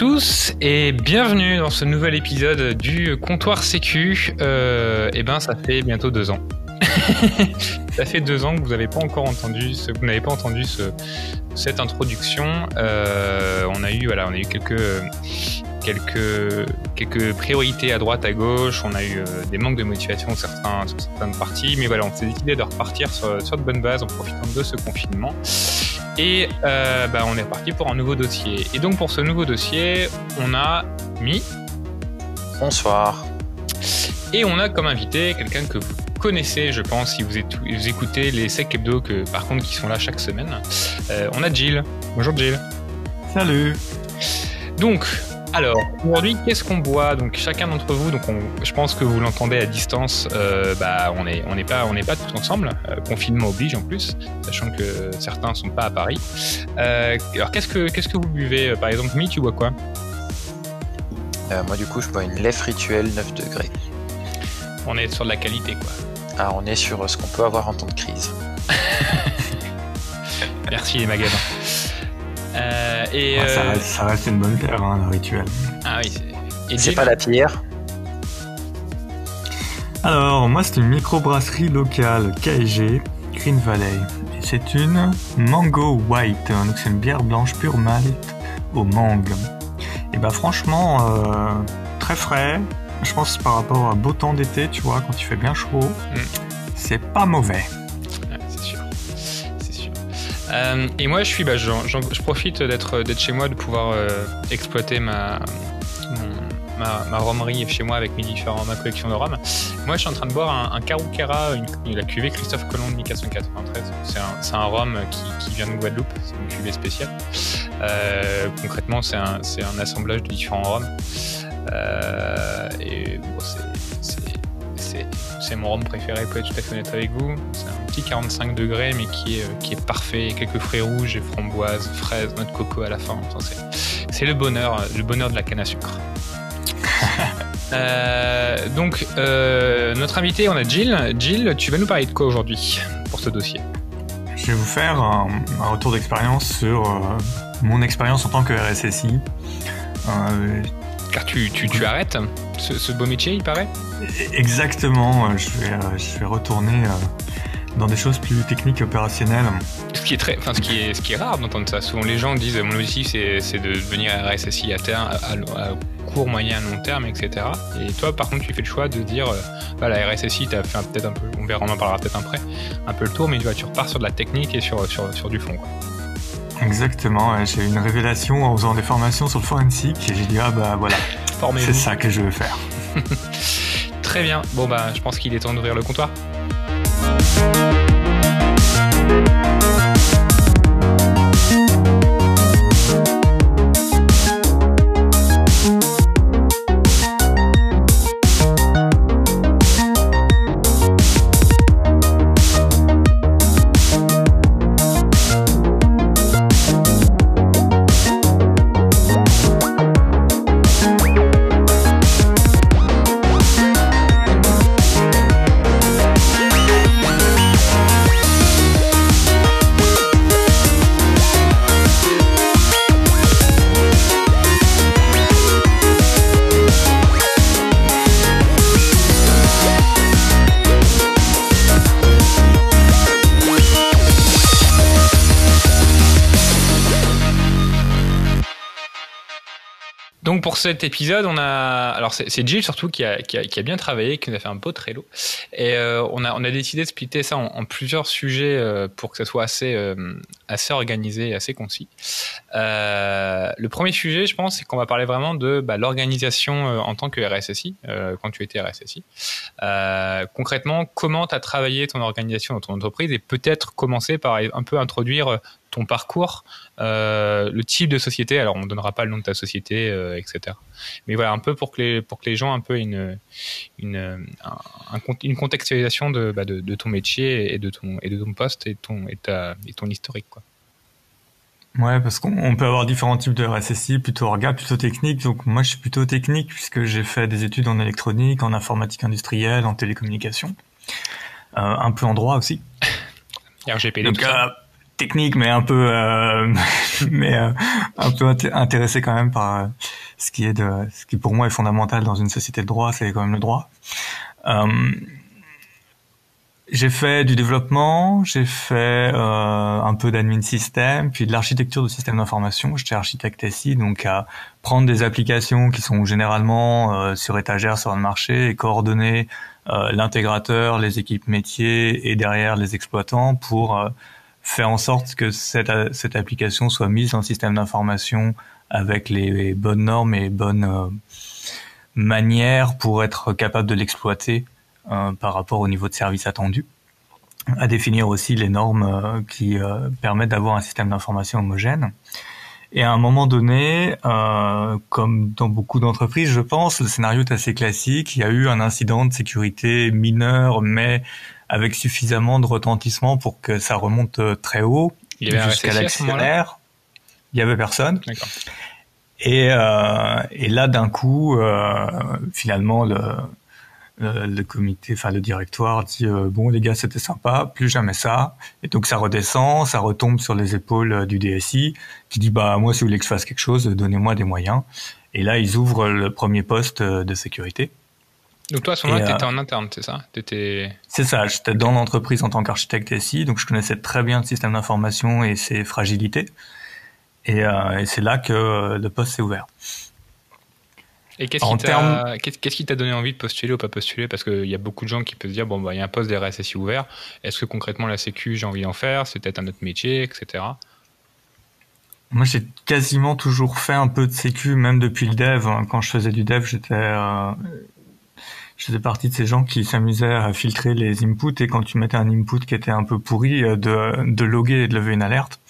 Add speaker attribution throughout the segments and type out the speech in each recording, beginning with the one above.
Speaker 1: Bonjour à tous et bienvenue dans ce nouvel épisode du Comptoir Sécu. Euh, eh ben, ça fait bientôt deux ans. ça fait deux ans que vous n'avez pas encore entendu, ce, vous n'avez pas entendu ce, cette introduction. Euh, on a eu, voilà, on a eu quelques quelques quelques priorités à droite, à gauche. On a eu euh, des manques de motivation sur certains sur certaines parties, mais voilà, on s'est décidé de repartir sur, sur de bonnes bases en profitant de ce confinement. Et euh, bah, on est reparti pour un nouveau dossier. Et donc pour ce nouveau dossier, on a mis
Speaker 2: Bonsoir.
Speaker 1: et on a comme invité quelqu'un que vous connaissez, je pense, si vous, êtes- vous écoutez les Sec Hebdo, que par contre qui sont là chaque semaine. Euh, on a Jill. Bonjour Jill.
Speaker 3: Salut
Speaker 1: Donc, alors, aujourd'hui, qu'est-ce qu'on boit? Donc, chacun d'entre vous, donc on- je pense que vous l'entendez à distance, euh, bah, on n'est on n'est pas, on pas tous ensemble. Euh, confinement oblige en plus, sachant que certains sont pas à Paris. Euh, alors, qu'est-ce que, qu'est-ce que vous buvez? Par exemple, Mi, tu bois quoi?
Speaker 2: Moi, du coup, je bois une lèvre rituelle 9 degrés.
Speaker 1: On est sur de la qualité, quoi.
Speaker 2: Ah, on est sur ce qu'on peut avoir en temps de crise.
Speaker 1: Merci les magasins. Euh, et
Speaker 3: Ouais, ça,
Speaker 1: euh,
Speaker 3: reste, ça reste une bonne bière, hein, le rituel.
Speaker 1: ah oui, c'est-
Speaker 2: pas la pire.
Speaker 3: Alors, moi, c'est une microbrasserie locale, KG, Green Valley. Et c'est une Mango White, hein, donc c'est une bière blanche pure malt au mangue. Et bah franchement, euh, très frais. Je pense par rapport à beau temps d'été, tu vois, quand il fait bien chaud, c'est pas mauvais.
Speaker 1: Euh, et moi, je suis, bah, je profite d'être chez moi, de pouvoir euh, exploiter ma, romerie chez moi avec différents, ma collection de rhum. Moi, je suis en train de boire un, un une, la cuvée Christophe Colomb de 1493. C'est un, un rhum qui, vient de Guadeloupe, c'est une cuvée spéciale. Euh, concrètement, c'est un, un assemblage de différents rhums. Et bon, c'est- c'est mon rhum préféré pour être tout à fait honnête avec vous. C'est un petit 45 degrés mais qui est, euh, qui est parfait. Quelques fruits rouges et framboises, fraises, noix de coco à la fin. Enfin, c'est- le bonheur, le bonheur de la canne à sucre. Euh, donc euh, notre invité, on a Jill. Jill, tu vas nous parler de quoi aujourd'hui pour ce dossier?
Speaker 3: Je vais vous faire un, retour d'expérience sur euh, mon expérience en tant que RSSI.
Speaker 1: Car tu, tu, tu arrêtes ce, ce beau métier, il paraît
Speaker 3: exactement, euh, je vais, euh, je vais retourner euh, dans des choses plus techniques et opérationnelles.
Speaker 1: Ce qui est très, enfin ce qui est, ce qui est rare d'entendre ça. Souvent les gens disent mon objectif c'est, c'est de devenir RSSI à terme, à, à court, moyen, long terme, etc. Et toi par contre tu fais le choix de dire, voilà la RSSI t'as fait peut-être un peu, on verra, on en parlera peut-être après, un peu le tour, mais tu vois, tu repars sur de la technique et sur sur, sur du fond. Quoi.
Speaker 3: Exactement, ouais, j'ai eu une révélation en faisant des formations sur le forensic et j'ai dit ah bah voilà, c'est ça que je veux faire.
Speaker 1: Très bien. Bon bah je pense qu'il est temps d'ouvrir le comptoir. Cet épisode, on a alors c'est Jill surtout qui a, bien travaillé, qui nous a fait un beau Trello et euh, on a décidé de splitter ça en, plusieurs sujets euh, pour que ça soit assez euh, organisé, assez concis. Le premier sujet, je pense, c'est qu'on va parler vraiment de bah, l'organisation en tant que RSSI quand tu étais RSSI. Concrètement, comment tu as travaillé ton organisation dans ton entreprise et peut-être commencer par un peu introduire ton parcours, euh, le type de société. Alors, on ne donnera pas le nom de ta société, euh, etc. Mais voilà, un peu pour que les, pour que les gens un peu une, une, un, un, une contextualisation de, bah, de, de, ton métier et de ton, et de ton poste et ton, et ta, et ton historique, quoi.
Speaker 3: Ouais, parce qu'on peut avoir différents types de RSSI, plutôt orga, plutôt technique. Donc moi, je suis plutôt technique puisque j'ai fait des études en électronique, en informatique industrielle, en télécommunication, euh, un peu en droit aussi.
Speaker 1: RGPD.
Speaker 3: Donc, technique, mais un peu, euh, mais euh, un peu intéressé quand même par euh, ce qui est de, ce qui pour moi est fondamental dans une société de droit, c'est quand même le droit. j'ai fait du développement, j'ai fait un peu d'admin système, puis de l'architecture de système d'information. J'étais architecte SI, donc à prendre des applications qui sont généralement sur étagère sur le marché et coordonner l'intégrateur, les équipes métiers et derrière les exploitants pour faire en sorte que cette, cette application soit mise en système d'information avec les bonnes normes et bonnes euh, manières pour être capable de l'exploiter euh, par rapport au niveau de service attendu. À définir aussi les normes euh, qui permettent d'avoir un système d'information homogène. Et à un moment donné, comme dans beaucoup d'entreprises, je pense, le scénario est assez classique. Il y a eu un incident de sécurité mineur, mais avec suffisamment de retentissement pour que ça remonte euh, très haut jusqu'à l'actionnaire. Il y avait personne. Et, euh, et là, d'un coup, euh, finalement, le, le, comité, enfin le directoire dit euh, bon les gars, c'était sympa, plus jamais ça. Et donc ça redescend, ça retombe sur les épaules euh, du DSI qui dit bah moi si vous voulez que je fasse quelque chose, donnez-moi des moyens. Et là, ils ouvrent le premier poste de sécurité.
Speaker 1: Donc toi, à ce moment-là, tu étais en interne, c'est ça? Étais...
Speaker 3: C'est ça, j'étais dans l'entreprise en tant qu'architecte SI, donc je connaissais très bien le système d'information et ses fragilités. Et, euh, et c'est là que euh, le poste s'est ouvert.
Speaker 1: Et qu'est-ce qui, t'a... donné envie de postuler ou pas postuler? Parce qu'il y a beaucoup de gens qui peuvent se dire, bon, bah, il y a un poste d'RSSI ouvert, est-ce que concrètement la sécu, j'ai envie d'en faire? C'est peut-être un autre métier, etc.
Speaker 3: Moi, j'ai quasiment toujours fait un peu de sécu, même depuis le dev. Quand je faisais du dev, j'étais... Euh je faisais partie de ces gens qui s'amusaient à filtrer les inputs et quand tu mettais un input qui était un peu pourri, euh, de, de loguer et de lever une alerte.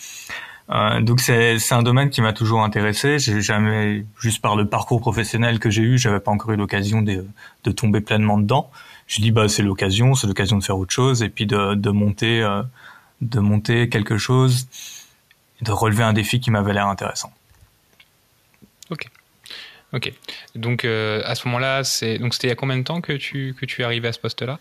Speaker 3: Euh, donc c'est c'est un domaine qui m'a toujours intéressé. J'ai jamais juste par le parcours professionnel que j'ai eu, j'avais pas encore eu l'occasion de, de tomber pleinement dedans. Je dis bah c'est l'occasion, c'est l'occasion de faire autre chose et puis de, de monter euh, de monter quelque chose, de relever un défi qui m'avait l'air intéressant.
Speaker 1: Ok. Donc euh, à ce moment-là, c'est donc c'était il y a combien de temps que tu que tu es arrivé à ce poste-là?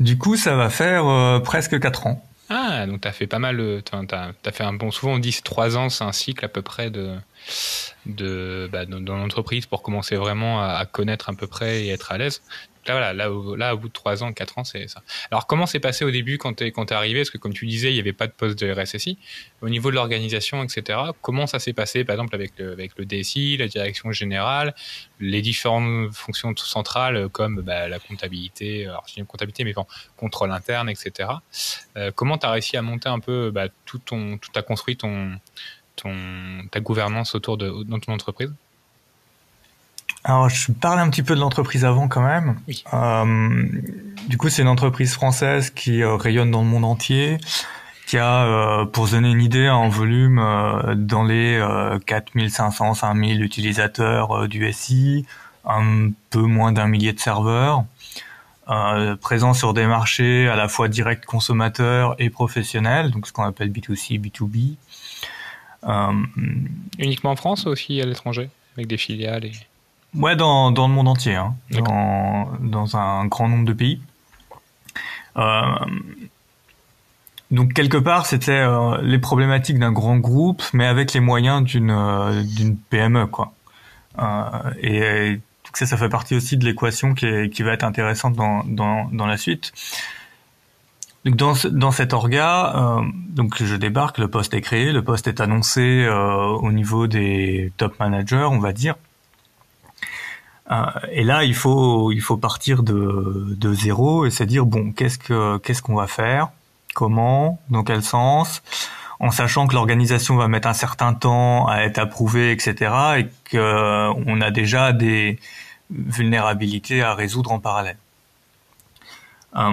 Speaker 3: Du coup, ça va faire euh, presque 4 ans.
Speaker 1: Ah, donc tu as fait pas mal, tu as, fait un bon, souvent on dit 3 ans, c'est un cycle à peu près de, de, bah, dans l'entreprise pour commencer vraiment à, connaître à peu près et être à l'aise. Là, là, au, là, au bout de 3 ans, 4 ans, c'est ça. Alors, comment c'est passé au début quand tu es, arrivé? Parce que, comme tu disais, il n'y avait pas de poste de RSSI. Au niveau de l'organisation, etc., comment ça s'est passé, par exemple, avec le, DSI, la direction générale, les différentes fonctions centrales comme bah, la comptabilité, alors je dis comptabilité, mais bon, contrôle interne, etc. Euh, comment tu as réussi à monter un peu bah, tout ton, tout as construit ton, ton, ta gouvernance autour de dans ton entreprise?
Speaker 3: Alors, je parlais un petit peu de l'entreprise avant quand même. Euh, du coup, c'est une entreprise française qui euh, rayonne dans le monde entier, qui a, euh, pour donner une idée, en volume euh, dans les 4500, 5000 utilisateurs du SI, un peu moins d'un millier de serveurs, présent sur des marchés à la fois direct consommateurs et professionnels, donc ce qu'on appelle B2C, B2B.
Speaker 1: Uniquement en France ou aussi à l'étranger, avec des filiales et...
Speaker 3: Ouais, dans, dans le monde entier, hein, dans, dans un grand nombre de pays. Euh, donc quelque part, c'était euh, les problématiques d'un grand groupe, mais avec les moyens d'une euh, d'une PME, quoi. Euh, et tout ça, ça fait partie aussi de l'équation qui, est, qui va être intéressante dans, dans, dans la suite. Donc dans, dans cet orga, euh, donc je débarque, le poste est créé, le poste est annoncé au niveau des top managers, on va dire. Euh, et là, il faut il faut partir de de zéro et se dire bon, qu'est-ce que qu'est-ce qu'on va faire, comment, dans quel sens, en sachant que l'organisation va mettre un certain temps à être approuvée, etc. et qu'on euh, a déjà des vulnérabilités à résoudre en parallèle. Euh,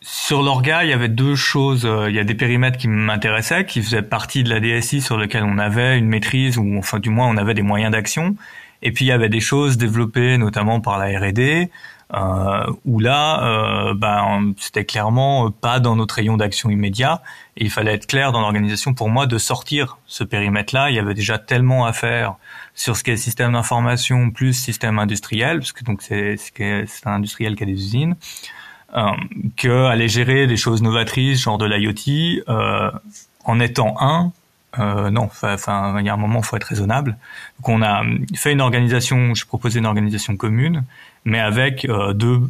Speaker 3: sur l'orga, il y avait deux choses. Il y a des périmètres qui m'intéressaient, qui faisaient partie de la DSI sur lequel on avait une maîtrise ou enfin du moins on avait des moyens d'action. Et puis il y avait des choses développées notamment par la R&D euh, où là, euh, ben, c'était clairement pas dans notre rayon d'action immédiat. Et il fallait être clair dans l'organisation pour moi de sortir ce périmètre-là. Il y avait déjà tellement à faire sur ce qui est système d'information plus système industriel, parce que donc c'est c'est un industriel qui a des usines. euh, que gérer des choses novatrices, genre de l'IoT, euh, en étant un, euh, non, enfin, il y a un moment, il faut être raisonnable. Donc, on a fait une organisation, je proposais une organisation commune, mais avec euh, deux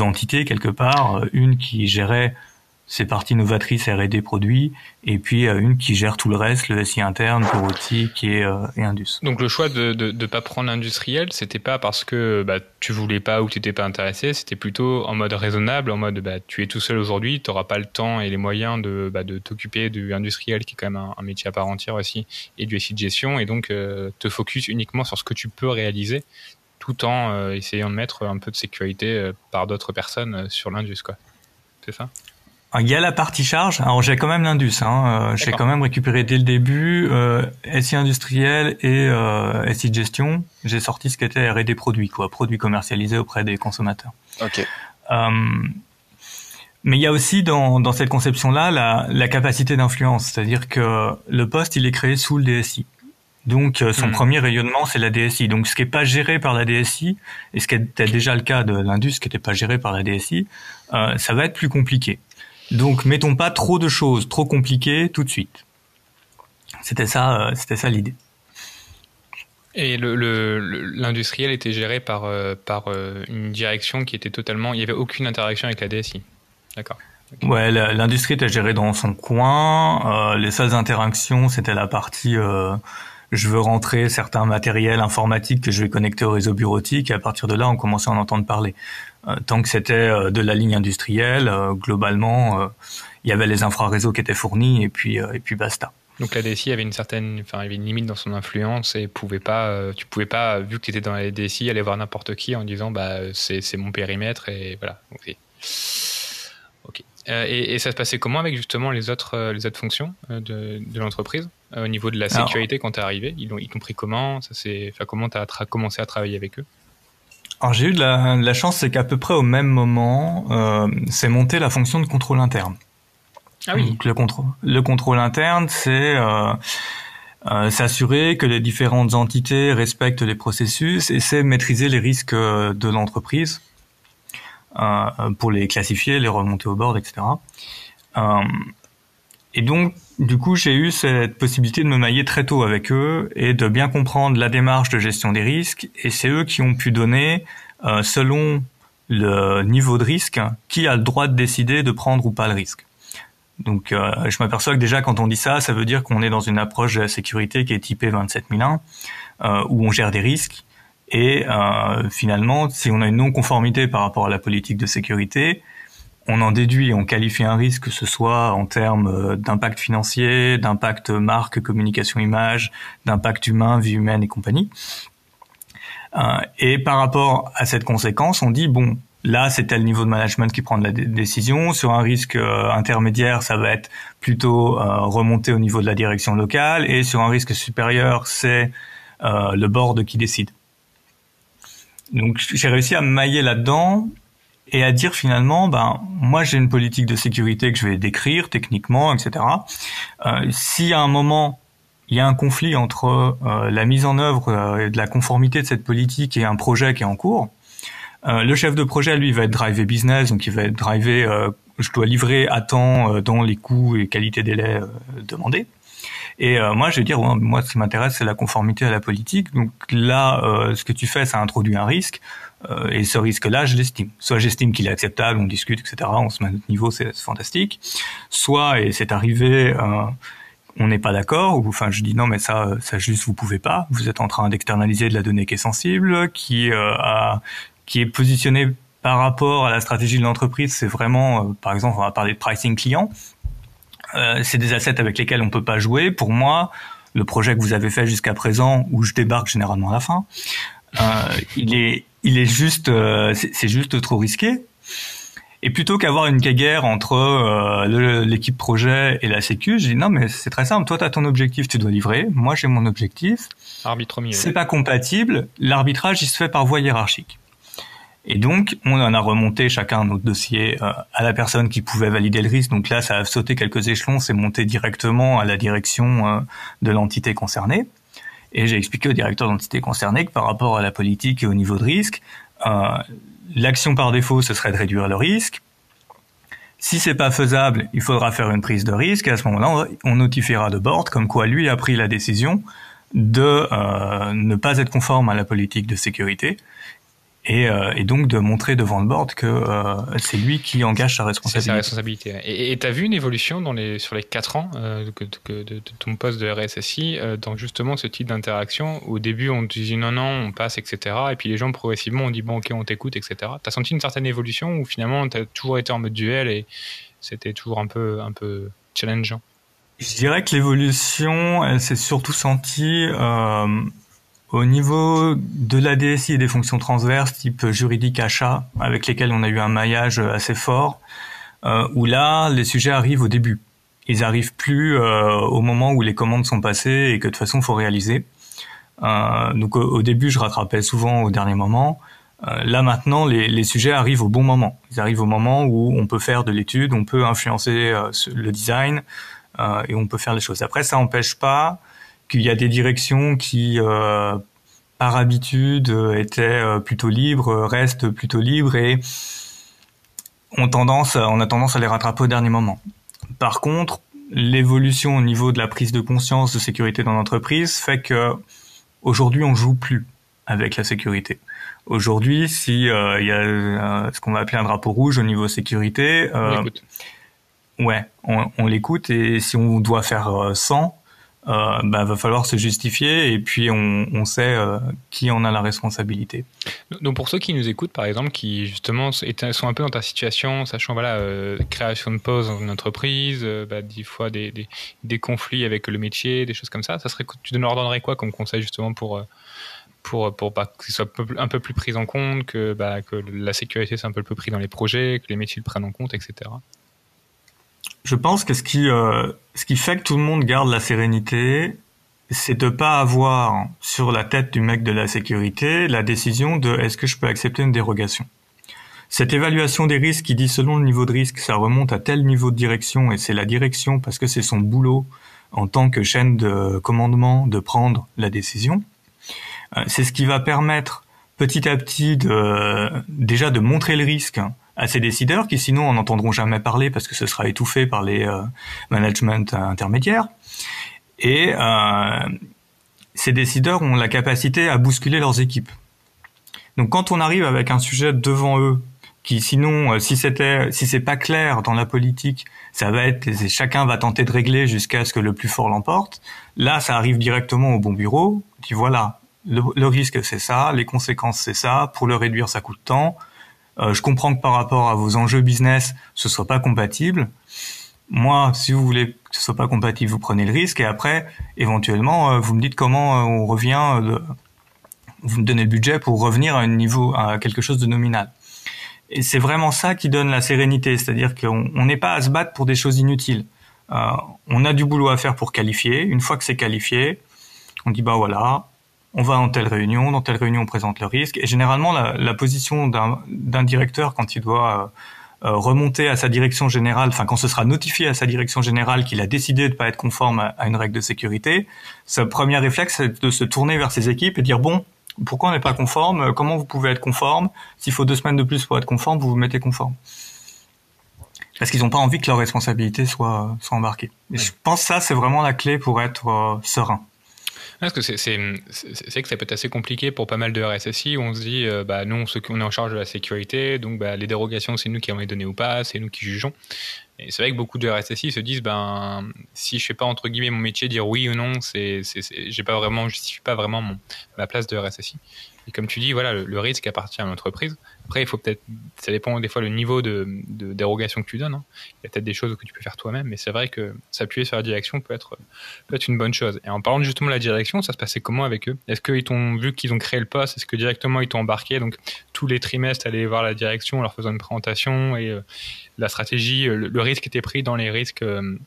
Speaker 3: entités quelque part, euh, une qui gérait ces parties novatrices R&D produits, et puis euh, une qui gère tout le reste, le SI interne, bureautique et, euh, et Indus.
Speaker 1: Donc le choix de de, de pas prendre l'industriel, c'était pas parce que bah, tu voulais pas ou tu t'étais pas intéressé, c'était plutôt en mode raisonnable, en mode bah, tu es tout seul aujourd'hui, tu n'auras pas le temps et les moyens de, bah, de t'occuper du industriel qui est quand même un, un, métier à part entière aussi, et du SI de gestion, et donc euh, te focus uniquement sur ce que tu peux réaliser tout en euh, essayant de mettre un peu de sécurité euh, par d'autres personnes euh, sur l'Indus, quoi. C'est ça?
Speaker 3: Il y a la partie charge. Alors j'ai quand même l'Indus. Hein. J'ai quand même récupéré dès le début euh, SI industriel et euh, SI gestion. J'ai sorti ce qu'était R&D produits, quoi, produits commercialisés auprès des consommateurs.
Speaker 2: Ok.
Speaker 3: Euh, mais il y a aussi dans, dans cette conception-là la, la capacité d'influence, c'est-à-dire que le poste il est créé sous le DSI. Donc son mmh. premier rayonnement c'est la DSI. Donc ce qui est pas géré par la DSI et ce qui était déjà le cas de l'Indus qui n'était pas géré par la DSI, euh, ça va être plus compliqué. Donc, mettons pas trop de choses trop compliquées tout de suite. C'était ça, euh, c'était ça l'idée.
Speaker 1: Et l'industriel le, le, était géré par, euh, par euh, une direction qui était totalement. Il n'y avait aucune interaction avec la DSI. D'accord.
Speaker 3: Okay. Ouais, l'industrie était gérée dans son coin. Euh, les seules interactions, c'était la partie euh, je veux rentrer certains matériels informatiques que je vais connecter au réseau bureautique. Et à partir de là, on commençait à en entendre parler. Euh, tant que c'était euh, de la ligne industrielle, euh, globalement, il y avait les infraréseaux qui étaient fournis et puis et puis basta.
Speaker 1: Donc la DSI avait une certaine, enfin, avait une limite dans son influence et pouvait pas, tu pouvais pas, vu que tu étais dans la DSI, aller voir n'importe qui en disant bah c'est mon périmètre et voilà. Ok. okay. Euh, et, et, ça se passait comment avec justement les autres les autres fonctions de, de l'entreprise euh, au niveau de la sécurité Alors, quand tu es arrivé? Ils l'ont ils compris comment? Ça enfin comment tu as commencé à travailler avec eux?
Speaker 3: Alors j'ai eu de la, de la chance, c'est qu'à peu près au même moment, euh, c'est monté la fonction de contrôle interne.
Speaker 1: Ah oui.
Speaker 3: Donc le contrôle, le contrôle interne, c'est euh, euh, s'assurer que les différentes entités respectent les processus et c'est maîtriser les risques de l'entreprise euh, pour les classifier, les remonter au board, etc. Euh, et donc, du coup, j'ai eu cette possibilité de me mailler très tôt avec eux et de bien comprendre la démarche de gestion des risques. Et c'est eux qui ont pu donner, euh, selon le niveau de risque, qui a le droit de décider de prendre ou pas le risque. Donc, euh, je m'aperçois que déjà, quand on dit ça, ça veut dire qu'on est dans une approche de la sécurité qui est typée 27001, euh, où on gère des risques. Et finalement, si on a une non-conformité par rapport à la politique de sécurité, on en déduit, on qualifie un risque, que ce soit en termes d'impact financier, d'impact marque, communication, image, d'impact humain, vie humaine et compagnie. Euh, et par rapport à cette conséquence, on dit bon, là c'est tel niveau de management qui prend la décision. Sur un risque euh, intermédiaire, ça va être plutôt euh, remonté au niveau de la direction locale, et sur un risque supérieur, c'est euh, le board qui décide. Donc j'ai réussi à me mailler là-dedans et à dire finalement, ben moi j'ai une politique de sécurité que je vais décrire techniquement, etc. Euh, si à un moment il y a un conflit entre euh, la mise en œuvre euh, de la conformité de cette politique et un projet qui est en cours, euh, le chef de projet lui va être drivé business, donc il va être drivé, euh, je dois livrer à temps dans les coûts et qualité délai demandés. Et euh, moi, je vais dire, ouais, moi, ce qui m'intéresse, c'est la conformité à la politique. Donc là, euh, ce que tu fais, ça introduit un risque. Euh, et ce risque-là, je l'estime. Soit j'estime qu'il est acceptable, on discute, etc. On se met à notre niveau, c'est fantastique. Soit, et c'est arrivé, euh, on n'est pas d'accord, ou enfin je dis non mais ça, ça juste vous pouvez pas. Vous êtes en train d'externaliser de la donnée qui est sensible, qui euh, qui est positionnée par rapport à la stratégie de l'entreprise. C'est vraiment, euh, par exemple, on va parler de pricing client. Euh, c'est des assets avec lesquels on peut pas jouer. Pour moi, le projet que vous avez fait jusqu'à présent, où je débarque généralement à la fin, il est, il est juste, euh, c'est juste trop risqué. Et plutôt qu'avoir une guerre entre euh, l'équipe projet et la sécu, je dis non mais c'est très simple. Toi tu as ton objectif, tu dois livrer. Moi j'ai mon objectif.
Speaker 1: Arbitre milieu.
Speaker 3: C'est pas compatible. L'arbitrage il se fait par voie hiérarchique. Et donc, on en a remonté chacun notre dossier euh, à la personne qui pouvait valider le risque. Donc là, ça a sauté quelques échelons, c'est monté directement à la direction euh, de l'entité concernée. Et j'ai expliqué au directeur d'entité concernée que par rapport à la politique et au niveau de risque, euh, l'action par défaut, ce serait de réduire le risque. Si c'est pas faisable, il faudra faire une prise de risque et à ce moment-là, on notifiera de board comme quoi lui a pris la décision de euh, ne pas être conforme à la politique de sécurité et, euh, et, donc de montrer devant le board que euh, c'est lui qui engage sa responsabilité.
Speaker 1: C'est sa responsabilité. Et tu as vu une évolution dans les, sur les 4 ans euh, de, de, ton poste de RSSI dans justement ce type d'interaction? Au début, on te disait non, non, on passe, etc. Et puis les gens progressivement ont dit bon, ok, on t'écoute, etc. Tu as senti une certaine évolution ou finalement tu as toujours été en mode duel et c'était toujours un peu, un peu challengeant?
Speaker 3: Je dirais que l'évolution, elle s'est surtout sentie euh, au niveau de la DSI et des fonctions transverses type juridique achat, avec lesquelles on a eu un maillage assez fort, euh, où là, les sujets arrivent au début. Ils arrivent plus euh, au moment où les commandes sont passées et que de toute façon, faut réaliser. Euh, donc au, début, je rattrapais souvent au dernier moment. Là maintenant, les, les, sujets arrivent au bon moment. Ils arrivent au moment où on peut faire de l'étude, on peut influencer le design et on peut faire les choses. Après, ça n'empêche pas qu'il y a des directions qui, euh, par habitude, euh, étaient euh, plutôt libres, restent plutôt libres et ont tendance, on a tendance à les rattraper au dernier moment. Par contre, l'évolution au niveau de la prise de conscience de sécurité dans l'entreprise fait que aujourd'hui on joue plus avec la sécurité. Aujourd'hui, si il y a ce qu'on va appeler un drapeau rouge au niveau sécurité,
Speaker 1: euh,
Speaker 3: ouais, on, on l'écoute et si on doit faire 100, euh, bah, va falloir se justifier et puis on, sait euh, qui en a la responsabilité.
Speaker 1: Donc pour ceux qui nous écoutent par exemple, qui justement sont un peu dans ta situation, sachant voilà euh, création de pause dans une entreprise, euh, bah, des fois des, conflits avec le métier, des choses comme ça, ça serait tu leur donnerais quoi comme conseil justement pour pour pour pas que ce soit un peu plus pris en compte, que bah, que la sécurité soit un peu plus pris dans les projets, que les métiers le prennent en compte, etc.
Speaker 3: Je pense que ce qui, euh, ce qui fait que tout le monde garde la sérénité, c'est de pas avoir sur la tête du mec de la sécurité la décision de est-ce que je peux accepter une dérogation. Cette évaluation des risques qui dit selon le niveau de risque, ça remonte à tel niveau de direction et c'est la direction parce que c'est son boulot en tant que chaîne de commandement de prendre la décision. Euh, c'est ce qui va permettre petit à petit déjà de montrer le risque à ces décideurs qui sinon en entendront jamais parler parce que ce sera étouffé par les euh, managements intermédiaires. Et euh, ces décideurs ont la capacité à bousculer leurs équipes. Donc quand on arrive avec un sujet devant eux qui sinon, euh, si c'était, si c'est pas clair dans la politique, ça va être, chacun va tenter de régler jusqu'à ce que le plus fort l'emporte. Là, ça arrive directement au bon bureau. Qui voilà, le, le risque c'est ça, les conséquences c'est ça. Pour le réduire, ça coûte tant. Euh, je comprends que par rapport à vos enjeux business, ce soit pas compatible. Moi, si vous voulez que ce soit pas compatible, vous prenez le risque et après, éventuellement, euh, vous me dites comment euh, on revient. vous me donnez le budget pour revenir à un niveau, à quelque chose de nominal. Et c'est vraiment ça qui donne la sérénité, c'est-à-dire qu'on n'est pas à se battre pour des choses inutiles. on a du boulot à faire pour qualifier. Une fois que c'est qualifié, on dit bah voilà, on va en telle réunion, dans telle réunion on présente le risque. Et généralement, la, la position d'un directeur quand il doit euh, euh, remonter à sa direction générale, enfin quand ce sera notifié à sa direction générale qu'il a décidé de ne pas être conforme à, une règle de sécurité, sa première réflexe c'est de se tourner vers ses équipes et dire bon, pourquoi on n'est pas conforme? Comment vous pouvez être conforme? S'il faut deux semaines de plus pour être conforme, vous vous mettez conforme. Parce qu'ils n'ont pas envie que leur responsabilité soit, soit embarquée. Et je pense que ça, c'est vraiment la clé pour être euh, serein.
Speaker 1: Parce que c'est, que ça peut être assez compliqué pour pas mal de RSSI où on se dit, euh, bah, nous, on est en charge de la sécurité, donc bah, les dérogations, c'est nous qui allons les donner ou pas, c'est nous qui jugeons. Et c'est vrai que beaucoup de RSSI se disent, ben, si je fais pas entre guillemets mon métier, dire oui ou non, c'est, j'ai pas vraiment, justifie pas vraiment mon, ma place de RSSI. Et comme tu dis, voilà, le, risque appartient à l'entreprise. Après, il faut peut-être, ça dépend des fois le niveau de, dérogation que tu donnes. Hein. Il y a peut-être des choses que tu peux faire toi-même, mais c'est vrai que s'appuyer sur la direction peut être, peut être une bonne chose. Et en parlant justement de la direction, ça se passait comment avec eux? Est-ce qu'ils t'ont vu qu'ils ont créé le poste Est-ce que directement ils t'ont embarqué? Donc tous les trimestres, aller voir la direction en leur faisant une présentation et euh, la stratégie, le, le, risque était pris dans les risques. Euh,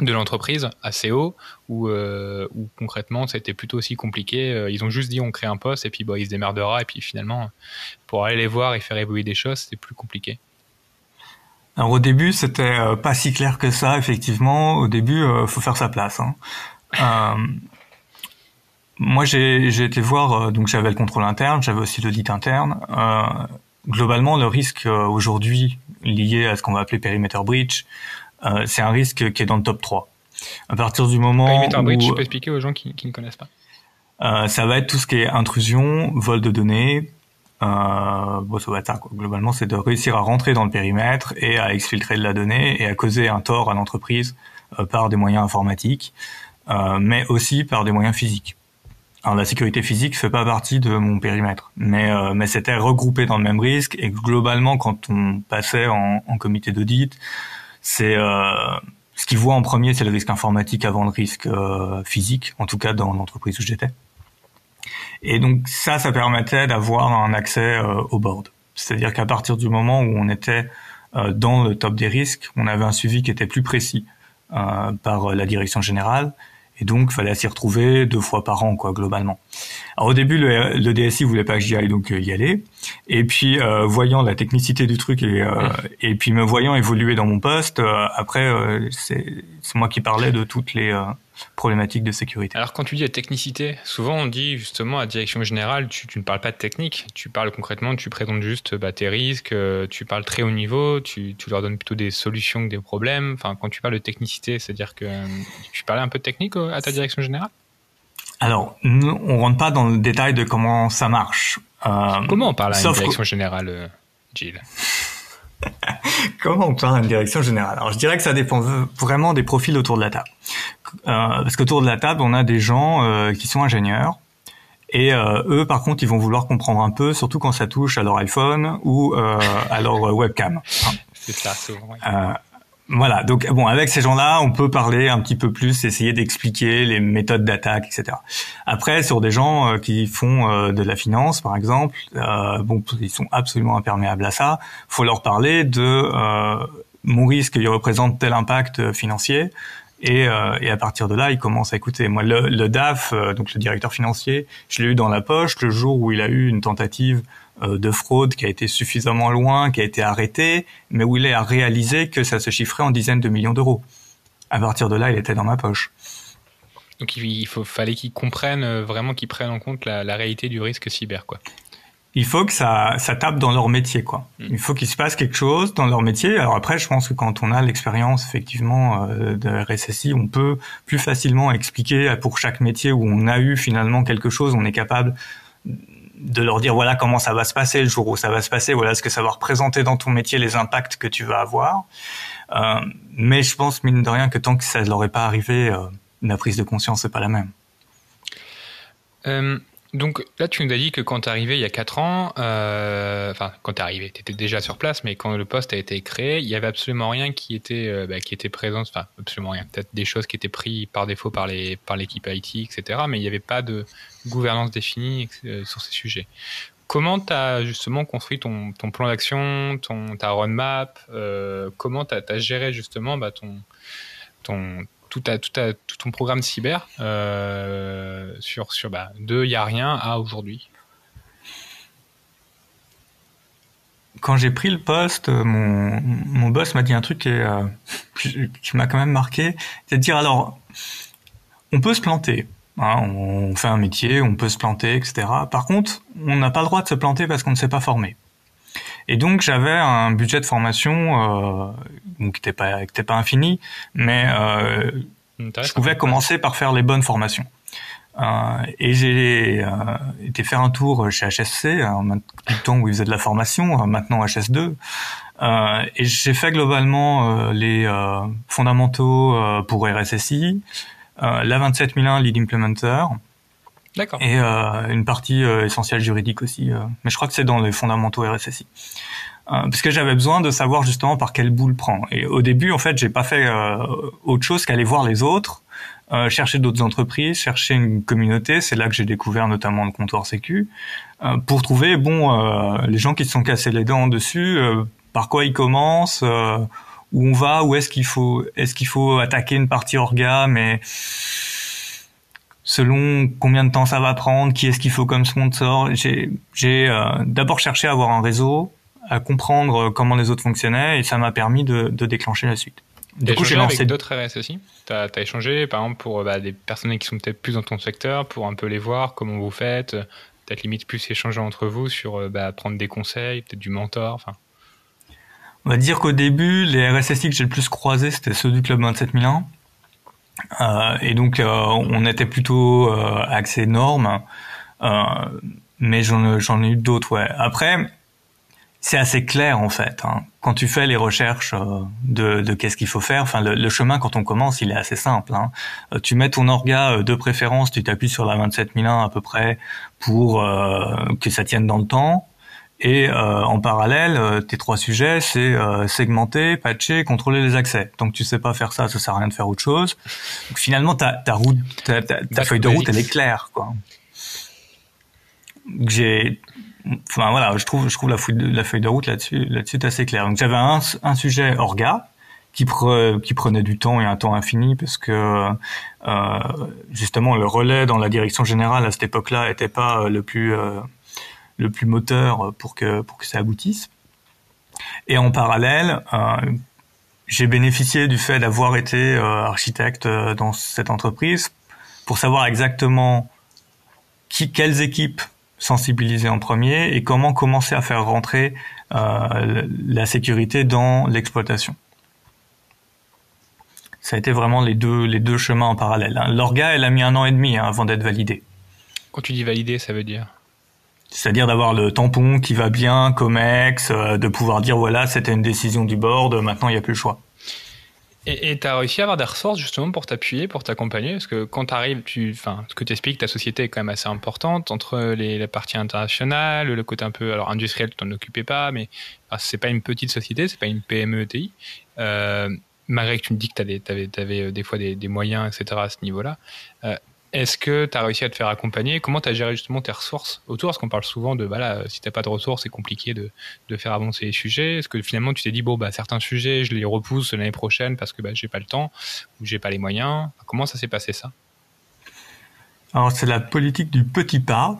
Speaker 1: de l'entreprise assez haut ou euh, concrètement ça a été plutôt aussi compliqué. Euh, ils ont juste dit on crée un poste et puis bah, il se démerdera et puis finalement pour aller les voir et faire évoluer des choses c'était plus compliqué.
Speaker 3: Alors au début c'était euh, pas si clair que ça effectivement. Au début euh, faut faire sa place hein. Euh, moi j'ai été voir donc j'avais le contrôle interne j'avais aussi l'audit interne. Globalement, le risque aujourd'hui lié à ce qu'on va appeler perimeter breach, c'est un risque qui est dans le top 3. À partir du moment
Speaker 1: perimeter
Speaker 3: où...
Speaker 1: breach, tu peux expliquer aux gens qui, qui ne connaissent pas
Speaker 3: euh, ça va être tout ce qui est intrusion, vol de données. Euh, bon, ça va être ça. Quoi. Globalement, c'est de réussir à rentrer dans le périmètre et à exfiltrer de la donnée et à causer un tort à l'entreprise euh, par des moyens informatiques, euh, mais aussi par des moyens physiques. Alors la sécurité physique fait pas partie de mon périmètre, mais euh, mais c'était regroupé dans le même risque et globalement quand on passait en, en comité d'audit, c'est ce qu'ils voient en premier, c'est le risque informatique avant le risque physique, en tout cas dans l'entreprise où j'étais. Et donc ça, ça permettait d'avoir un accès euh, au board. C'est-à-dire qu'à partir du moment où on était euh, dans le top des risques, on avait un suivi qui était plus précis euh, par la direction générale. Et donc, fallait s'y retrouver deux fois par an, quoi, globalement. Alors, au début, le, le DSI voulait pas que j'y aille, donc y aller. Et puis, voyant la technicité du truc et, et puis me voyant évoluer dans mon poste, après, c'est moi qui parlais de toutes les problématiques de sécurité.
Speaker 1: Alors quand tu dis la technicité, souvent on dit justement à direction générale, tu, tu, ne parles pas de technique, tu parles concrètement, tu présentes juste bah, tes risques, euh, tu parles très haut niveau, tu, tu, leur donnes plutôt des solutions que des problèmes. Enfin, quand tu parles de technicité, c'est-à-dire que euh, tu parlais un peu de technique à ta direction générale?
Speaker 3: Alors, nous, on rentre pas dans le détail de comment ça marche.
Speaker 1: Euh, comment on parle à une direction générale, Jill
Speaker 3: Comment on parle à une direction générale? Alors, je dirais que ça dépend vraiment des profils autour de la table. Euh, parce qu'autour de la table, on a des gens euh, qui sont ingénieurs. Et euh, eux, par contre, ils vont vouloir comprendre un peu, surtout quand ça touche à leur iPhone ou à leur webcam.
Speaker 1: C'est ça, souvent.
Speaker 3: Voilà, donc bon, avec ces gens-là, on peut parler un petit peu plus, essayer d'expliquer les méthodes d'attaque, etc. Après, sur des gens qui font de la finance, par exemple, bon, ils sont absolument imperméables à ça. Faut leur parler de mon risque, il représente tel impact financier. Et, euh, et, à partir de là, il commence à écouter. Moi, le, le DAF, euh, donc le directeur financier, je l'ai eu dans la poche le jour où il a eu une tentative euh, de fraude qui a été suffisamment loin, qui a été arrêtée, mais où il a réalisé que ça se chiffrait en dizaines de millions d'euros. À partir de là, il était dans ma poche.
Speaker 1: Donc il faut, fallait qu'ils comprennent euh, vraiment, qu'ils prennent en compte la, la réalité du risque cyber, quoi
Speaker 3: il faut que ça, ça tape dans leur métier, quoi. Mm. Il faut qu'il se passe quelque chose dans leur métier. Alors après, je pense que quand on a l'expérience effectivement euh, de RSSI, on peut plus facilement expliquer pour chaque métier où on a eu finalement quelque chose, on est capable de leur dire voilà comment ça va se passer le jour où ça va se passer, voilà ce que ça va représenter dans ton métier, les impacts que tu vas avoir. Euh, mais je pense mine de rien que tant que ça ne leur est pas arrivé, euh, la prise de conscience c'est pas la même.
Speaker 1: Euh, donc là, tu nous as dit que quand tu es arrivé il y a 4 ans, euh, enfin quand tu es arrivé, tu étais déjà sur place, mais quand le poste a été créé, il y avait absolument rien qui était, euh, bah, qui était présent, enfin absolument rien, peut-être des choses qui étaient prises par défaut par les par l'équipe IT, etc. Mais il n'y avait pas de gouvernance définie euh, sur ces sujets. Comment tu as justement construit ton, ton plan d'action, ton, ta roadmap Comment tu as, géré justement bah, ton, ton, tout, tout, tout ton programme cyber euh, sur, sur de il n'y a rien à aujourd'hui
Speaker 3: Quand j'ai pris le poste, mon, mon boss m'a dit un truc qui, euh, m'a quand même marqué, c'est de dire alors, on peut se planter, hein, on fait un métier, on peut se planter, etc. Par contre, on n'a pas le droit de se planter parce qu'on ne s'est pas formé. Et donc j'avais un budget de formation euh, qui n'était pas, qui était pas infini, mais euh, je pouvais commencer par faire les bonnes formations. Euh, et j'ai euh, été faire un tour chez HSC, en même temps où ils faisaient de la formation, euh, maintenant HS2. Euh, et j'ai fait globalement les fondamentaux pour RSSI, la 27001 Lead Implementer,
Speaker 1: D'accord.
Speaker 3: Et euh, une partie euh, essentielle juridique aussi. Euh, mais je crois que c'est dans les fondamentaux RSSI. parce que j'avais besoin de savoir justement par quelle boule prendre. Et au début, en fait, j'ai pas fait autre chose qu'aller voir les autres, chercher d'autres entreprises, chercher une communauté. C'est là que j'ai découvert notamment le comptoir Sécu, pour trouver bon les gens qui se sont cassés les dents dessus, par quoi ils commencent, où on va, où est-ce qu'il faut, est-ce qu'il faut attaquer une partie orga, mais selon combien de temps ça va prendre, qui est-ce qu'il faut comme sponsor. J'ai, j'ai euh, d'abord cherché à avoir un réseau, à comprendre comment les autres fonctionnaient, et ça m'a permis de, de déclencher la suite.
Speaker 1: Du coup, j'ai lancé avec d'autres RS aussi? T'as as échangé, par exemple, pour bah, des personnes qui sont peut-être plus dans ton secteur, pour un peu les voir, comment vous faites, peut-être limite plus échanger entre vous sur bah, prendre des conseils, peut-être du mentor. Enfin.
Speaker 3: On va dire qu'au début, les RSSI que j'ai le plus croisés, c'était ceux du Club 27001. Euh, et donc, on était plutôt axé normes. mais j'en ai eu d'autres. Après, c'est assez clair en fait. Hein. Quand tu fais les recherches euh, de, qu'est-ce qu'il faut faire, enfin le, chemin quand on commence, il est assez simple. Hein. Euh, tu mets ton orga euh, de préférence, tu t'appuies sur la 27001 à peu près pour que ça tienne dans le temps. Et en parallèle, tes trois sujets, c'est segmenter, patcher, contrôler les accès. Donc tu sais pas faire ça, ça sert à rien de faire autre chose. Donc, finalement, ta, ta route, ta, ta feuille de route, elle est claire. Quoi. J'ai enfin voilà, je trouve, je trouve la, feuille de, la feuille de route là-dessus, là-dessus assez clair. Donc j'avais un, un sujet orga qui, qui prenait du temps et un temps infini parce que euh, justement le relais dans la direction générale à cette époque-là était pas euh, le plus euh, le plus moteur pour que pour que ça aboutisse. Et en parallèle, euh, j'ai bénéficié du fait d'avoir été euh, architecte dans cette entreprise pour savoir exactement qui, quelles équipes sensibiliser en premier et comment commencer à faire rentrer euh, la sécurité dans l'exploitation. Ça a été vraiment les deux, les deux chemins en parallèle. Hein. L'orga, elle a mis un an et demi hein, avant d'être validée.
Speaker 1: Quand tu dis validé, ça veut dire?
Speaker 3: C'est-à-dire d'avoir le tampon qui va bien, COMEX, euh, de pouvoir dire voilà, c'était une décision du board, maintenant il n'y a plus le choix.
Speaker 1: Et tu as réussi à avoir des ressources justement pour t'appuyer, pour t'accompagner? Parce que quand arrives, tu, enfin, ce que tu expliques, ta société est quand même assez importante entre les, la partie internationale, le côté un peu alors industriel, tu t'en occupais pas, mais c'est pas une petite société, c'est pas une PME ETI. Euh, malgré que tu me dis que tu avais, euh, des fois des, moyens, etc. à ce niveau-là. Est-ce que tu as réussi à te faire accompagner? Comment tu as géré justement tes ressources autour? Parce qu'on parle souvent de, voilà, si tu pas de ressources, c'est compliqué de, de, faire avancer les sujets. Est-ce que finalement tu t'es dit, bon, bah, certains sujets, je les repousse l'année prochaine parce que bah, j'ai pas le temps ou j'ai pas les moyens? Comment ça s'est passé ça?
Speaker 3: Alors c'est la politique du petit pas,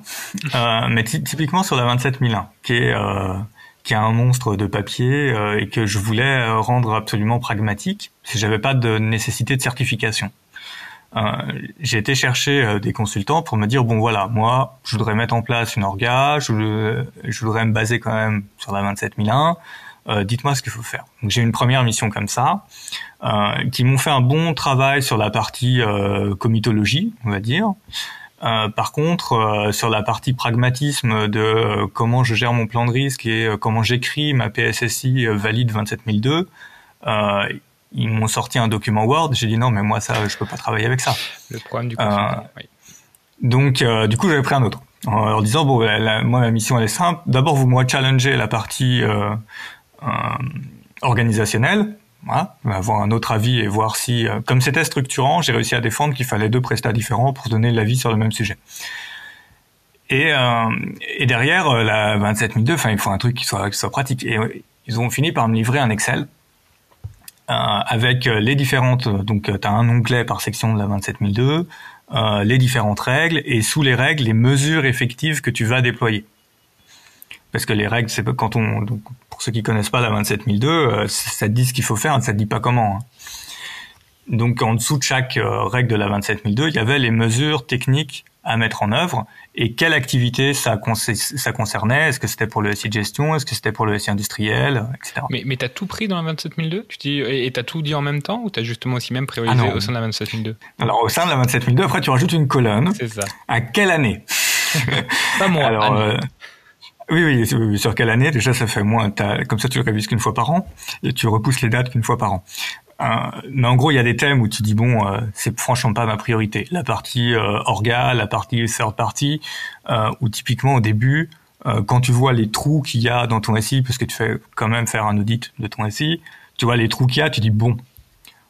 Speaker 3: euh, mais typiquement sur la 27001, qui est euh, qui est un monstre de papier euh, et que je voulais rendre absolument pragmatique, si j'avais pas de nécessité de certification. Euh, j'ai été chercher euh, des consultants pour me dire bon voilà moi je voudrais mettre en place une orga, je, je voudrais me baser quand même sur la 27001. Euh, dites-moi ce qu'il faut faire. Donc j'ai une première mission comme ça, euh, qui m'ont fait un bon travail sur la partie euh, comitologie, on va dire. Euh, par contre, sur la partie pragmatisme de comment je gère mon plan de risque et comment j'écris ma PSSI valide 27002, ils m'ont sorti un document Word. J'ai dit non, mais moi ça, je peux pas travailler avec ça.
Speaker 1: Le problème du euh, oui.
Speaker 3: Donc, euh, du coup, j'avais pris un autre en leur disant bon, moi ma mission elle est simple. D'abord, vous moi challenger la partie euh, euh, organisationnelle. Voilà, avoir un autre avis et voir si, euh, comme c'était structurant, j'ai réussi à défendre qu'il fallait deux prestats différents pour donner l'avis sur le même sujet. Et, euh, et derrière la 27002, enfin il faut un truc qui soit, qui soit pratique. Et ils ont fini par me livrer un Excel euh, avec euh, les différentes, euh, donc tu as un onglet par section de la 27002, euh, les différentes règles et sous les règles les mesures effectives que tu vas déployer. Parce que les règles, c'est quand on, donc pour ceux qui connaissent pas la 27002, ça te dit ce qu'il faut faire, ça te dit pas comment. Hein. Donc en dessous de chaque règle de la 27002, il y avait les mesures techniques à mettre en œuvre et quelle activité ça, ça concernait? Est-ce que c'était pour le SI de gestion? Est-ce que c'était pour le SI industriel? Etc.
Speaker 1: Mais, mais tu as tout pris dans la 27002 tu dis, Et tu as tout dit en même temps ou tu as justement aussi même priorisé ah au sein de la 27002
Speaker 3: Alors au sein de la 27002, après tu rajoutes une colonne.
Speaker 1: C'est ça.
Speaker 3: À quelle année?
Speaker 1: Pas moi.
Speaker 3: Alors, euh, oui, oui, sur quelle année? Déjà, ça fait moins. Comme ça, tu le révises qu'une fois par an et tu repousses les dates qu'une fois par an. Euh, mais en gros, il y a des thèmes où tu dis bon, euh, c'est franchement pas ma priorité. La partie euh, orga, la partie third party, euh, où typiquement au début, quand tu vois les trous qu'il y a dans ton SI, parce que tu fais quand même faire un audit de ton SI, tu vois les trous qu'il y a, tu dis bon,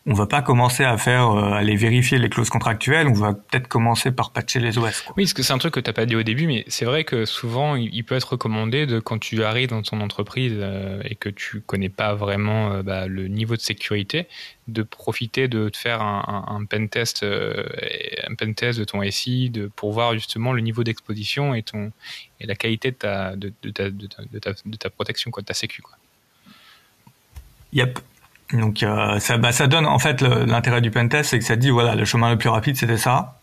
Speaker 3: on va pas commencer à faire euh, aller vérifier les clauses contractuelles, on va peut-être commencer par patcher les OS.
Speaker 1: Quoi. Oui, parce que c'est un truc que t'as pas dit au début, mais c'est vrai que souvent il peut être recommandé de quand tu arrives dans ton entreprise euh, et que tu connais pas vraiment euh, bah, le niveau de sécurité, de profiter de te faire un, un, un pen test, un pen test de ton SI, de pour voir justement le niveau d'exposition et ton et la qualité de ta de, de, ta, de, ta, de ta de ta protection quoi, de ta sécu quoi.
Speaker 3: Yep. Donc euh, ça, bah, ça donne en fait l'intérêt du pentest, c'est que ça dit voilà le chemin le plus rapide c'était ça.